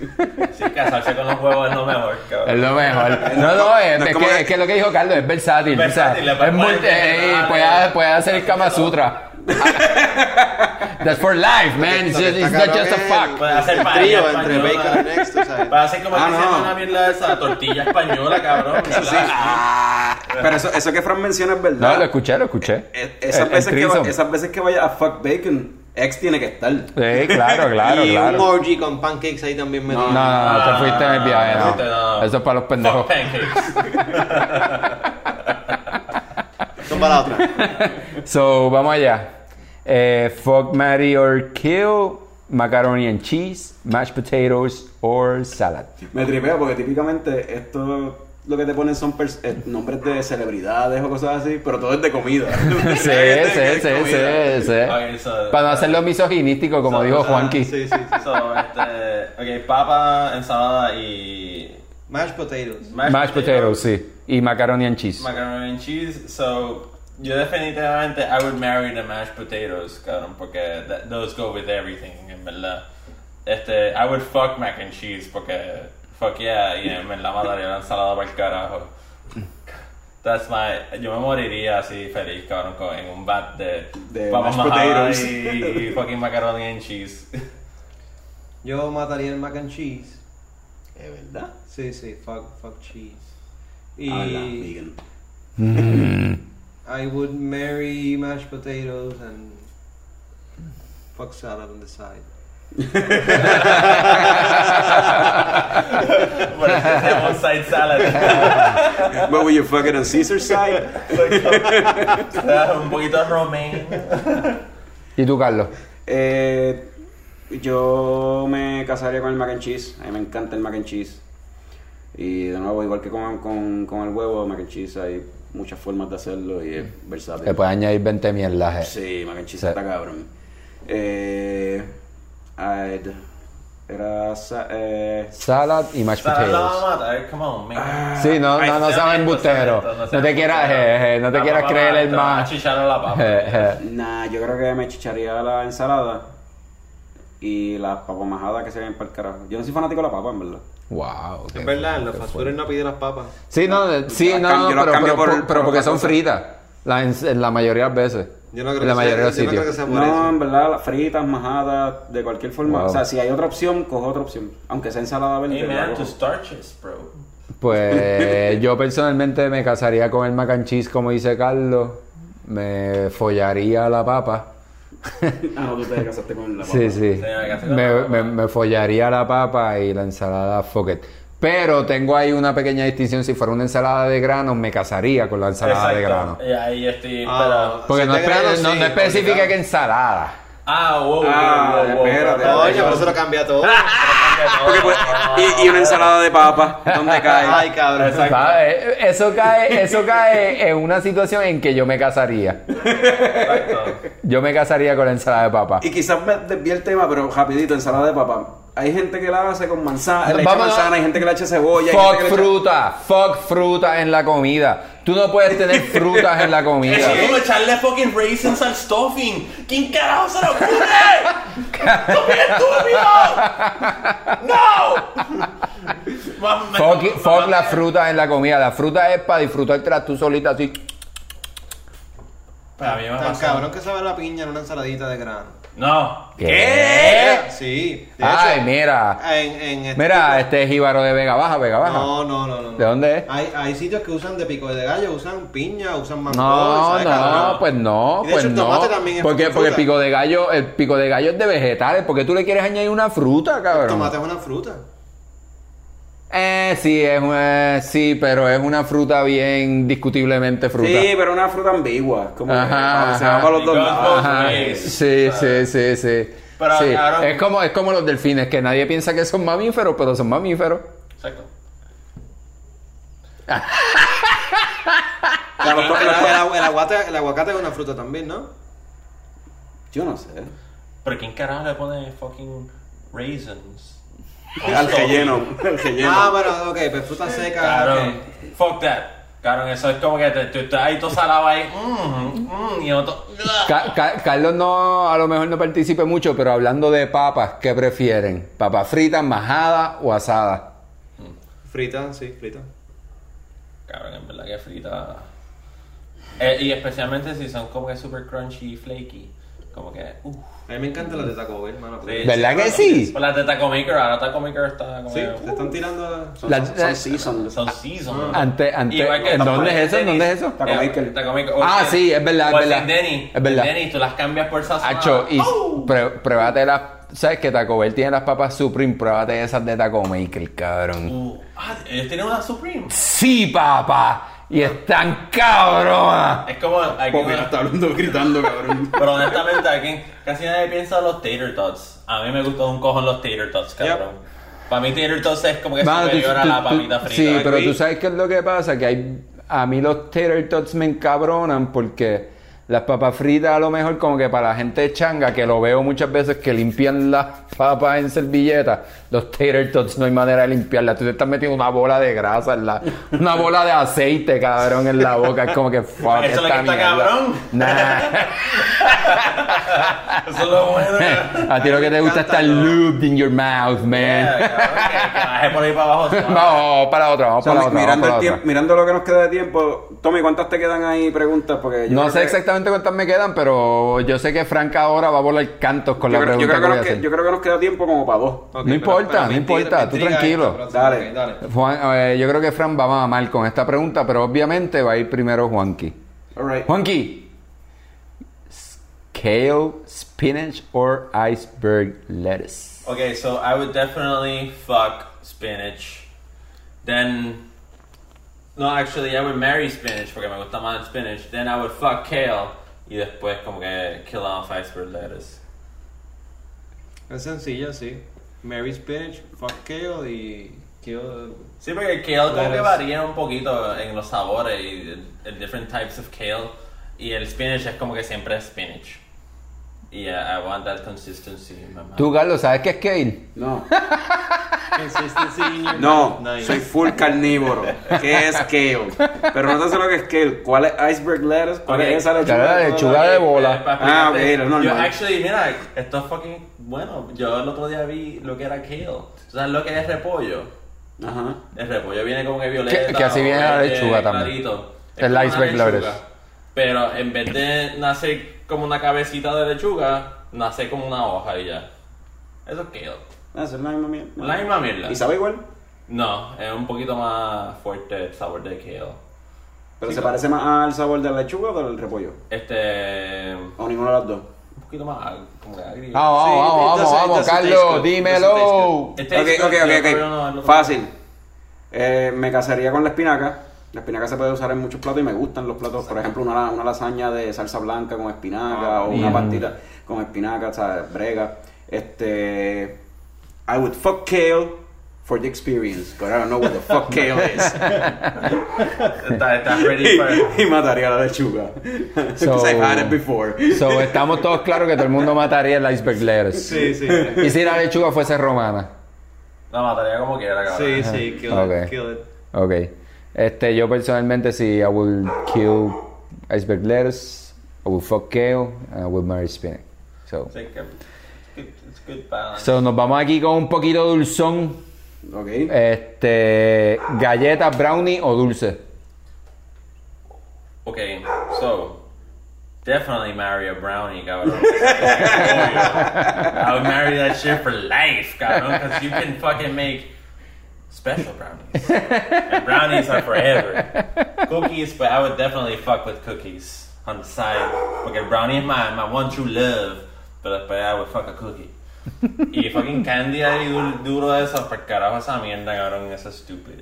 Sí, casarse con los huevos es lo mejor, Es cabrón. lo mejor. No, no, es, No es es que, es que lo que dijo Carlos es versátil. Versátil, o sea, es eh, vegetales. puede, puede hacer el Kama Sutra. That's for life, man. It's, just, it's not just a fuck. Puede hacer paella entre bacon and eggs, tú sabes. Para hacer como Ah, que se llama no. una mierda de esa tortilla española, cabrón. Eso sí. Ah, pero eso, eso que Fran menciona es verdad. No, lo escuché, lo escuché. Eh, Esas, El- el veces que, va- esas veces que vaya a fuck bacon, ex tiene que estar. Sí, claro, claro, y un orgy con pancakes ahí también me No, No, no, no, te fuiste en el viaje, Ah, no. no. Eso es para los pendejos. Fuck pancakes. Para la otra. So, vamos allá. Eh, fuck, marry or kill, macaroni and cheese, mashed potatoes or salad. Me tripea porque típicamente esto lo que te ponen son pers- eh, nombres de celebridades o cosas así, pero todo es de comida. Sí, sí, sí, sí, sí. Para no hacerlo misoginístico, como So, dijo o sea, Juanqui. Sí, sí, sí. So, este, ok, papa, ensalada y Mashed potatoes. Mashed potatoes, sí. Y macaroni and cheese. Macaroni and cheese. So, yo definitivamente I would marry the mashed potatoes, cabrón, porque that, those go with everything, en verdad. Este, I would fuck mac and cheese porque fuck yeah, y en verdad mataría la ensalada para el carajo. That's my, yo me moriría así feliz, cabrón, con, en un bat de, De papas potatoes. y, y fucking macaroni and cheese. Yo mataría el mac and cheese. ¿Es verdad? Sí, sí, fuck, fuck cheese. Y vegan. I would marry mashed potatoes and fuck salad on the side. Bueno, es one side salad. What were you fucking on Caesar's side? un poquito de romaine. ¿Y tú, Carlos? Eh, yo me casaría con el mac and cheese. A mí me encanta el mac and cheese. Y de nuevo, igual que con, con, con el huevo, mac and cheese hay muchas formas de hacerlo y es versátil. Le puedes añadir 20 mierdas. eh. Sí, mac and cheese Sí. está cabrón. Eh, Era. sa- eh, Salad y mashed potatoes. matar, come on, man. Sí, no, no, no embustero. cemento, No seas te quieras, embustero. je, je, no te quieras creer el más. chichar la papa. Nah, yo creo que me chicharía la ensalada y las papas majadas que se ven para el carajo. Yo no soy fanático de la papa, en verdad. Wow. qué Es verdad, en los fuerte, fast fuerte. food no pide las papas. Sí, no, de- sí, Yo no, cambio- pero, cambio pero, por- pero por porque son fritas. La, en, en la mayoría de las veces. Yo no creo en la que mayoría de sea, los yo no creo sitios. que sea por No, eso. en verdad, las fritas, majadas, de cualquier forma. Wow. O sea, si hay otra opción, cojo otra opción. Aunque sea ensalada verde. Hey la man, to starches, bro. Pues yo personalmente me casaría con el mac and cheese, como dice Carlos. Me follaría la papa. Ah, no, tú te casaste con la papa. Sí, sí. Me Me, papa. me- me follaría la papa y la ensalada fuck it. Pero tengo ahí una pequeña distinción. Si fuera una ensalada de granos, me casaría con la ensalada de granos. Y ahí estoy, Ah, pero... Porque Si no, es de espe- granos, no- sí, no especifica que ensalada. Ah, wow, wow, Ah, wow, wow, espérate. wow, Oye, pero eso lo cambia todo. Porque, pues, y, y una ensalada de papa, ¿dónde cae? Ay, cabrón. ¿Sabes? Eso cae, eso cae en una situación en que yo me casaría. Exacto. Yo me casaría con la ensalada de papa. Y quizás me desvíe el tema, pero rapidito, ensalada de papa. Hay gente que la hace con manzana, le echa manzana, hay gente que le echa cebolla. hay gente Fuck que le echa- fruta, fuck fruta en la comida. Tú no puedes tener frutas en la comida. Eso es como echarle fucking raisins al stuffing. ¿Quién carajo se lo ocurre? ¡Estúpido, estúpido! ¡No! Fuck, fuck las frutas en la comida. La fruta es para disfrutártela tú solita así. Pero a mí me Tan cabrón que sabe la piña en una ensaladita de grano. No. ¿Qué? Sí. de Ay, hecho, mira. En, en este Mira, tipo- este es jíbaro de Vega Baja, Vega Baja. No, no, no, no. ¿De dónde es? Hay, hay sitios que usan de pico de gallo, usan piña, usan mango. No, ¿sabes, no, cabrón? pues no, Y de pues hecho el no. tomate también es porque, porque el pico de gallo, el pico de gallo es de vegetales. ¿Por qué tú le quieres añadir una fruta, cabrón? El tomate es una fruta. Eh, sí, es una- sí, pero es una fruta bien discutiblemente fruta. Sí, pero una fruta ambigua. Como que Ajá, se va para los dos lados. sí, sí, sí, sí. Pero, Sí, cabrón- Es como, es como los delfines, que nadie piensa que son mamíferos, pero son mamíferos. Exacto. Claro, el aguacate, el aguacate es una fruta también, ¿no? Yo no sé. Pero ¿quién carajo le pone fucking raisins? Al relleno. El relleno. Ah, bueno, ok, pues fruta seca. Claro. Fuck that. Claro, eso es como que te, tú estás ahí todo salado ahí. Mm, mm, y otro. Ca- Ca- Carlos no, a lo mejor no participe mucho, pero hablando de papas, ¿qué prefieren? ¿Papas fritas, majadas o asadas? Frita, sí, frita. Cabrón, en verdad que frita. Eh, y especialmente si son como que super crunchy y flaky. Como que, uff. A mí me encanta la de Taco Bell, mano. Sí. ¿Verdad que sí? Pues la de Taco Maker, ahora Taco Maker está como Sí, que, te están tirando. Son, La- son, son seasoned. Son seasoned. Ante, ante, que ¿En dónde es eso? ¿En Denny's. dónde es eso? Taco Maker. Taco Maker. O Ah, sí, es verdad, o es verdad. en Denny. Es verdad. En Denny, tú las cambias por salsa. Hacho, y pruébate las... ¿Sabes que Taco Bell tiene las papas Supreme? Pruébate esas de Taco Maker, cabrón. Uh, ah, ellos tienen una Supreme. Sí, papá. Y están cabronas. Es como. aquí Porque está hablando gritando, cabrón. Pero honestamente, aquí casi nadie piensa en los tater tots. A mí me gustan un cojón los tater tots, cabrón. Para mí tater tots es como que tú- superior a tú- la papita frita. Sí, pero tú sabes qué es lo que pasa, que hay a mí los tater tots me encabronan porque las papas fritas a lo mejor como que para la gente changa, que lo veo muchas veces que limpian las papas en servilleta, los tater tots no hay manera de limpiarlas. Tú te estás metiendo una bola de grasa en la, una bola de aceite, cabrón, en la boca. Es como que fuck Eso es lo esta que está mierda. cabrón. Nah. Eso es lo bueno. a ti lo que te gusta es estar looped in your mouth, man. Yeah, cabrón, que, que baje por ahí para abajo. Vamos para otra, vamos para otra. mirando, vamos el para tiempo, otra. mirando lo que nos queda de tiempo, Tommy, ¿cuántas te quedan ahí preguntas? Porque yo No sé que- exactamente cuántas me quedan, pero yo sé que Frank ahora va a volar cantos con Yo la creo, yo, pregunta creo que que voy a que- hacer. yo creo que nos queda tiempo como para dos. No importa, no importa, tú tranquilo. Dale. dale. Juan, eh, yo creo que Frank va a mamar con esta pregunta, pero obviamente va a ir primero Juanqui. Alright. Juanqui, kale, spinach or iceberg lettuce? Okay, so I would definitely fuck spinach. Then, no, actually, I would marry spinach porque me gusta más el spinach. Then I would fuck kale y después como que kill off iceberg lettuce. Es sencilla, sí. Mary spinach, fuck kale y kale. Sí, porque el kale como que Lettuce. varía un poquito en los sabores y el, el different types of kale. Y el spinach es como que siempre es spinach. Yeah, I want that consistency in my mouth. Tú, Carlos, ¿sabes qué es kale? No. Consistency in your No, mouth. Soy full carnívoro. ¿Qué es kale? Pero no te sé lo que es kale. ¿Cuál es iceberg lettuce? ¿Cuál es esa lechuga? Claro, la lechuga de bola. Ah, ok, lo normal. Yo, actually, mira, esto es fucking bueno. Yo el otro día vi lo que era kale. ¿Tú sabes lo que es repollo? Ajá. El repollo viene como que violeta. Que- que así o viene la lechuga también. clarito. El iceberg lettuce. Pero en vez de nacer como una cabecita de lechuga, nace como una hoja y ya. Eso es kale. Ah, es la misma mierda. La misma mierda. ¿Y sabe igual? No, es un poquito más fuerte el sabor de kale. ¿Pero Sí, se claro. parece más al sabor de la lechuga o del repollo? Este. ¿O ninguno de los dos? Un poquito más como que agrio. Vamos, Sí, vamos, it vamos, doesn't- it vamos, doesn't taste Carlos, good. dímelo. Tastes Ok, ok, ok, no, Fácil. Eh, me casaría con la espinaca. La espinaca se puede usar en muchos platos y me gustan los platos. Por ejemplo, una, una lasaña de salsa blanca con espinaca Ah, o una pastita con espinaca, ¿sabes? Brega. Este. I would fuck kale for the experience. Because I don't know what the fuck kale is. Está, está ready for. y, y mataría a la lechuga. Because I've had it before. So, estamos todos claros que todo el mundo mataría el iceberg lettuce. Sí, sí. ¿Y si la lechuga fuese romana? La mataría como quiera, cabrón. Sí, sí, kill Ok. it, kill it. Ok. Este, yo personalmente sí, I will kill iceberg lettuce, I will fuck kale, and I will marry spinach. So, it's good, it's good balance. so nos vamos aquí con un poquito de dulzón. Ok. Este, galletas, brownie o dulce. Okay, so definitely marry a brownie, cabrón. I would marry that shit for life, cabrón, because you can fucking make special brownies. And brownies are forever. Cookies, but I would definitely fuck with cookies on the side. Porque brownie es my, my one true love, pero después I would fuck a cookie. Y fucking candy ahí du- duro de eso, por carajo esa mierda, cabrón, eso es stupid.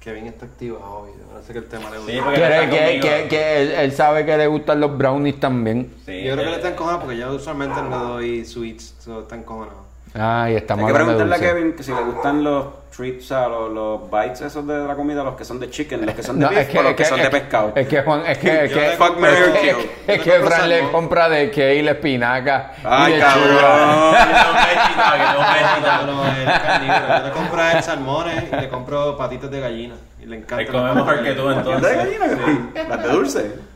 Kevin está activo, obvio. Parece que el tema le gusta. Sí, porque Que, está que, que, que él, él sabe que le gustan los brownies también. Sí, Yo creo que le está encojonado porque yo usualmente no le doy sweets, so está encojonado. Ay, Hay estamos que hablando de preguntarle a. Kevin que si le gustan los treats, o sea, los, los bites esos de la comida, los que son de chicken, los que son de No, beef es que, o los es que, son es de pescado. Es que Juan, es que, es que, le Fuck, es, kill. que- le que Fran le compra de kale, espinaca Ay, y cabrón. Que no que no No, no. Yo le compro a él salmones y le compro patitas de gallina. Y le encanta. Él come mejor que tú, ¿Patitas entonces. de gallina? Las de dulce.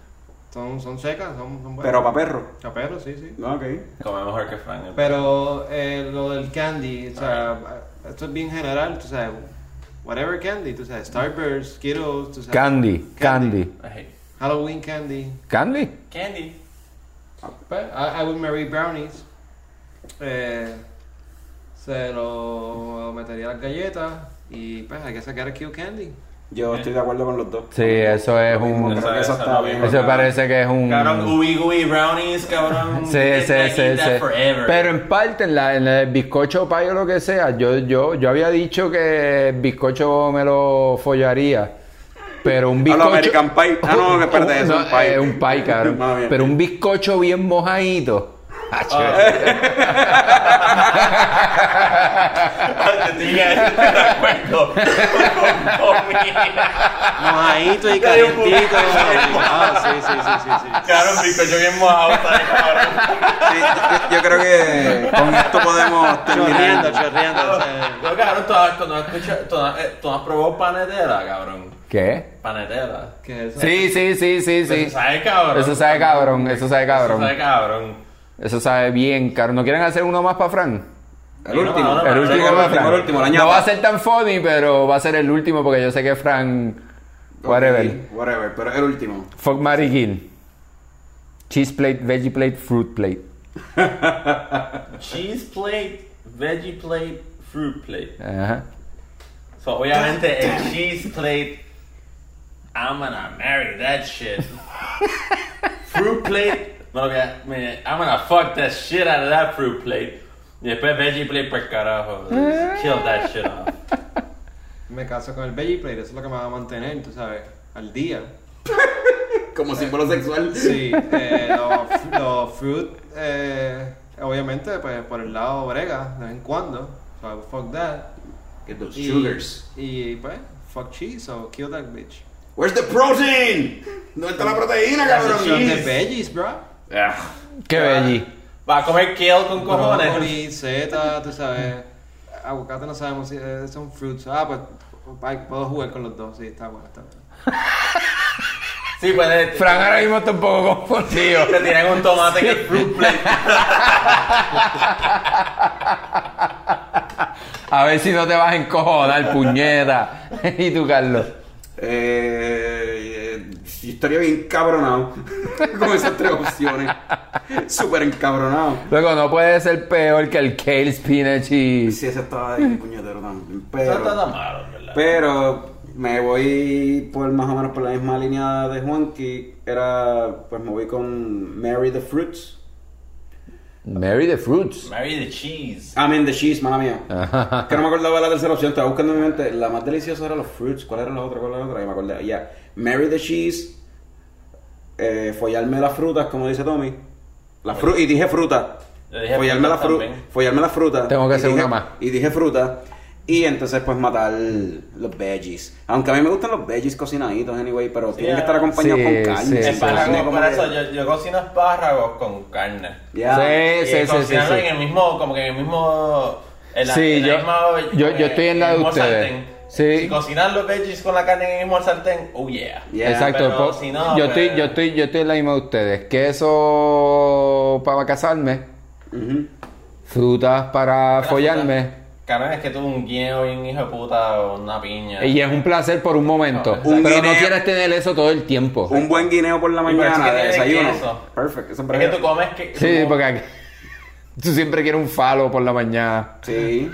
Son, son secas, son, son buenas. Pero para perro. A perro, sí, sí. No, ok. Come mejor que Frank. Pero eh, lo del candy, o sea, esto es bien general, tú sabes. Whatever candy, tú sabes. Starburst, Skittles, tú sabes. Candy, candy. I hate Halloween candy. Candy. candy. But I, I would marry brownies. Eh, se lo metería a las galletas y pues hay que sacar a Q candy. Yo estoy de acuerdo con los dos. Sí, eso es un... Creo que eso está bien. Eso parece que es un... Cabrón, ubi gooey brownies, cabrón. Sí, sí, sí, sí. Pero en parte, en, la, en el bizcocho pie o lo que sea, yo, yo, yo había dicho que el bizcocho me lo follaría. Pero un A bizcocho. lo American Pie. Ah, no, espérate, eso es un No, pie. Es un pie, cabrón. Pero un bizcocho bien mojadito. Ah, Te acuerdo. Mojadito y calientito. ah, sí, sí, sí, sí, sí. Cabrón, bizcocho bien mojado, ¿sabes, cabrón? Sí, yo, yo creo que con esto podemos Chorreando, terminar. chorreando. o sea, Yo, cabrón, tú has, tú no has escuchado- tú no has- eh, tú no has probado panetera, cabrón. ¿Qué? Panetera. ¿Qué es eso? Sí, sí, sí, sí, sí. Eso sabe cabrón. Eso sabe cabrón, eso sabe cabrón. Eso sabe cabrón. Eso sabe bien, cabrón. ¿No quieren hacer uno más para Fran? El último. No, no, El último el para último, Fran. el último, la No va a ser tan funny, pero va a ser el último porque yo sé que Fran. Whatever. Whatever, pero el último. Fuck Mary. Cheese plate, veggie plate, fruit plate. Cheese plate, veggie plate, fruit plate. Ajá. So, obviamente, el cheese plate, I'm gonna marry that shit. fruit plate, me lo voy a- me- I'm gonna fuck that shit out of that fruit plate. Y después veggie plate por carajo. Kill that shit off. Me caso con el veggie plate, eso es lo que me va a mantener, tú sabes, al día. Como símbolo sexual. Sí, eh, los los fruit, eh, obviamente, pues por el lado brega, de vez en cuando. So fuck that. Get those Y- sugars. Y pues, fuck cheese, so kill that bitch. Where's the protein? ¿Dónde está la proteína, cabrón? de veggies, bro. Ah, ¿Qué veggie? Va a comer kale con cojones. Brócoli, seta, tú sabes. Aguacate no sabemos si eh, son fruits. Ah, pues puedo jugar con los dos. Sí, está bueno, está bueno. Sí, puede. Frank ahora mismo está un poco confundido. Te tiran un tomate que es fruit plate. A ver si no te vas a encojonar, puñeta. ¿Y tú, Carlos? Eh, eh, yo estaría bien cabronado con esas tres opciones. Súper encabronado. Luego, no puede ser peor que el kale, spinach y... Sí, ese estaba ahí, puñetero también. No está Pero, tan malo, pero me voy por más o menos por la misma línea de Juanqui. Era, pues me voy con Mary the Fruits. Mary the Fruits. Marry the cheese. I mean the cheese, mala mía. que no me acordaba de la tercera opción, estaba buscando en mi mente. La más deliciosa era los fruits. ¿Cuál era la otra? ¿Cuál era la otra? Ya me acordé. Ya. Mary the cheese. Eh, follarme las frutas, como dice Tommy. La fru y dije fruta. Dije Follarme las frutas. también. Follarme las frutas. Tengo que Y hacer dije- una más. Y dije fruta. Y entonces pues matar los veggies. Aunque a mí me gustan los veggies cocinaditos, anyway, pero tienen que estar acompañados sí, con carne. sí, sí, Espárragos, por eso yo, yo cocino espárragos con carne. Ya. Sí, Y sí, sí, sí, sí. en el mismo, como que en el mismo... En la, Sí, en la yo- misma- yo- yo estoy en la de ustedes. sartén. Sí. Si cocinar los veggies con la carne en el mismo sartén, oh yeah. Yeah. Exacto. pero si no, yo, pues- estoy, yo, estoy, yo estoy en la misma de ustedes. Queso para casarme. Ujú. Frutas para follarme. Cabrón, es que tú un guineo y un hijo de puta o una piña. Y es un placer por un momento. No, Un pero no quieres tener eso todo el tiempo. Un buen guineo por la mañana que de desayuno. queso. Perfecto. Eso es Es que tú comes que... Sí, como- porque aquí- tú siempre quieres un falo por la mañana. Sí.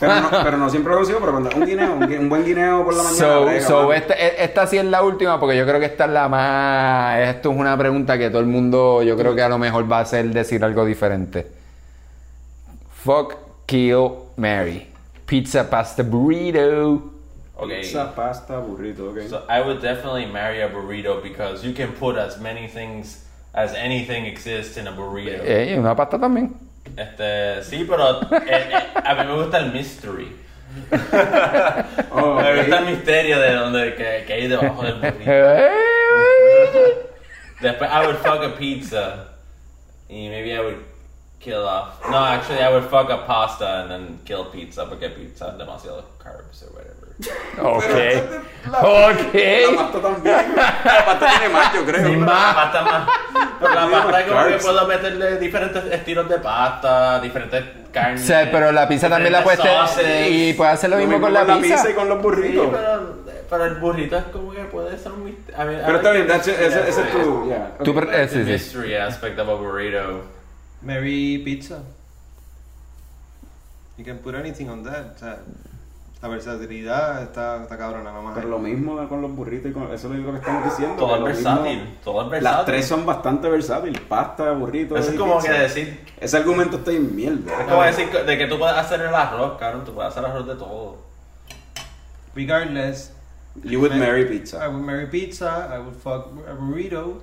Pero, no, pero no siempre lo consigo, pero cuando un guineo, un, buen guineo por la mañana. So, brega, so esta, e- esta sí es la última porque yo creo que esta es la más... Esto es una pregunta que todo el mundo yo creo que a lo mejor va a hacer decir algo diferente. Fuck, kill, marry. Pizza, pasta, burrito. Okay. Pizza, pasta, burrito, ok. So I would definitely marry a burrito because you can put as many things as anything exists in a burrito. Eh, una pasta también. Este, sí, pero eh, eh, a mí me gusta el mystery. Oh, Me ok. gusta el misterio de donde que, que hay debajo del burrito. Después I would fuck a pizza. Y maybe I would kill off. No, actually I would fuck a pasta and then kill pizza porque pizza es demasiado carbs or whatever. Ok. La Ok. pasta también. La pasta tiene más, yo creo. Ni La más. pasta más. Pero la pasta como que puedo meterle diferentes estilos de pasta, diferentes carnes. O sea, pero la pizza también la puedes. Y puedes hacer lo mismo con la pizza. y con los Sí, burritos. pero, pero el burrito es como que puede ser un misterio. I mean, I Pero está bien, ese, es mystery tu. pre- eh, sí, sí. mystery aspect of a burrito. Mary Pizza. You can put anything on that. La versatilidad está, está cabrona, mamá. Pero lo mismo con los burritos y con. Eso es lo que estamos diciendo. Todo es versátil. mismo- Todo es versátil. Las tres son bastante versátiles. Pasta, burrito. Eso es como pizza. que decir. Ese argumento está en mierda. Es como decir de que tú puedes hacer el arroz, cabrón. Tú puedes hacer arroz de todo. Regardless, You would marry I pizza. would marry pizza, I would fuck a burrito.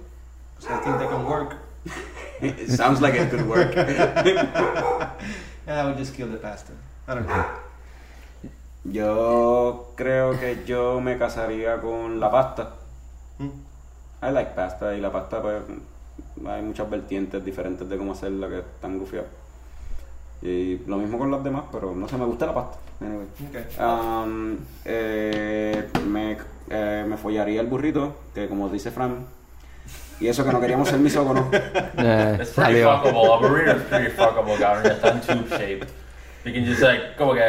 So I think they can work. It sounds like it could work. And I would just kill the pasta. I don't know. Yo creo que yo me casaría con la pasta. Hmm. I like pasta y la pasta pues hay muchas vertientes diferentes de cómo hacerla que están gufiadas. Y lo mismo con las demás, pero no sé, me gusta la pasta. Anyway. Okay. Um, eh, me, eh, me follaría el burrito, que como dice Fran, y eso que no queríamos ser misógonos. Eh, It's pretty salió. fuckable. A burrito is pretty fuckable, cabrón. Está en tube shaped. You can just like, como que.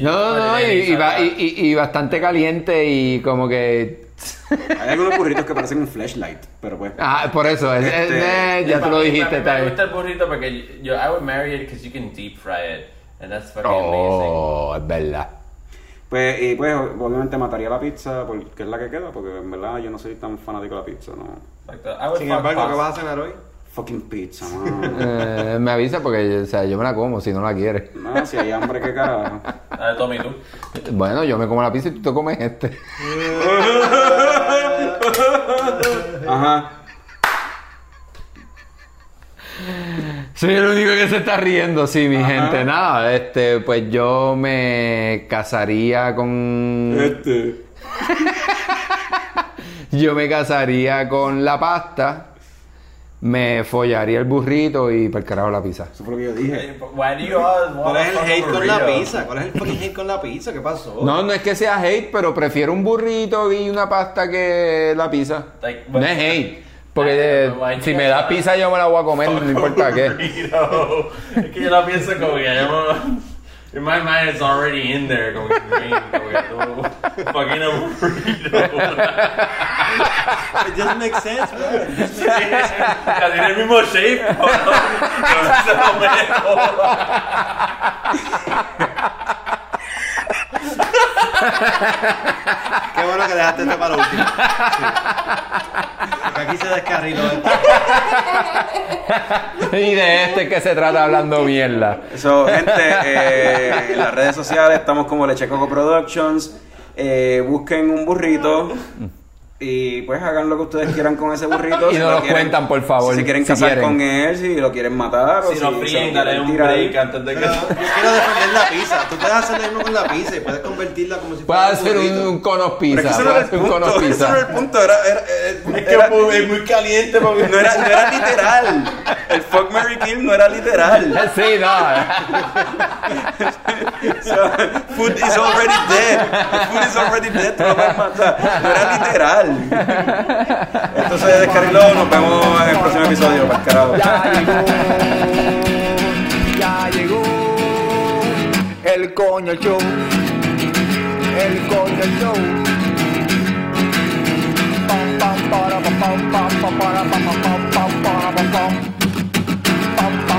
No, no, y, y, ba- y- bastante caliente y como que... Hay algunos burritos que parecen un flashlight, pero pues. Ah, por eso, es- es- Este, eh, ya pa- lo dijiste, Me bien. gusta el burrito porque yo, I would marry it because you can deep fry it. And that's fucking amazing. Oh, es verdad. Pues, y pues obviamente mataría la pizza porque es la que queda, porque en verdad yo no soy tan fanático de la pizza, no. Like that. I would Sin embargo, ¿qué vas a cenar hoy? Fucking pizza, mano. Eh, me avisa porque o sea, yo me la como si no la quieres. No, si hay hambre, qué carajo. A ver, Tommy, tú. Bueno, yo me como la pizza y tú te comes este. Ajá. Soy el único que se está riendo, sí, mi Ajá. gente. Nada, este, pues yo me casaría con. Este. Yo me casaría con la pasta. Me follaría el burrito y por carajo la pizza. Eso fue lo que yo dije. Want ¿Cuál es a el hate con la pizza? ¿Cuál es el fucking hate con la pizza? ¿Qué pasó? No, no es que sea hate, pero prefiero un burrito y una pasta que la pizza. Like, No es hate. Porque eh, Ay, pero si me das pizza yo me la voy a comer, no importa qué. Es que yo la pienso como que ya no... In my mind it's already in there, going green, como oh, que. Fucking a burrito. It doesn't make sense, bro. It doesn't make sense. Ya tiene el mismo shape. Qué bueno que dejaste esto para último. Sí. Porque aquí se descarriló esto. Y de este que se trata hablando mierda. So, gente, eh, en las redes sociales estamos como Leche Coco Productions. Eh, busquen un burrito y pues hagan lo que ustedes quieran con ese burrito. Y Si nos lo lo cuentan, por favor, Si se quieren si casar quieren. con él, si lo quieren matar o Si no fríen, dale quieren un break antes de que... Pero yo quiero defender la pizza. Tú puedes hacer lo mismo con la pizza y puedes convertirla como si Puedes fuera hacer un, un conos Pero es que pizza. ese no Puedes era el hacer un conos punto, ese no era el pizza. punto, era, era, era- Es que era- es muy caliente mí. no, era, no era literal. El fuck Mary Kill no era literal. Sí, no. So, food is already dead. The food is already dead. Tú lo puedes matar. No era literal. Entonces, descarriló. Nos vemos en el próximo episodio. Para carajo. Ya llegó, ya llegó el coño show, el coño show. Pam pam para pam pam pam pam para pam pam pam pam para pam pam. Pam pam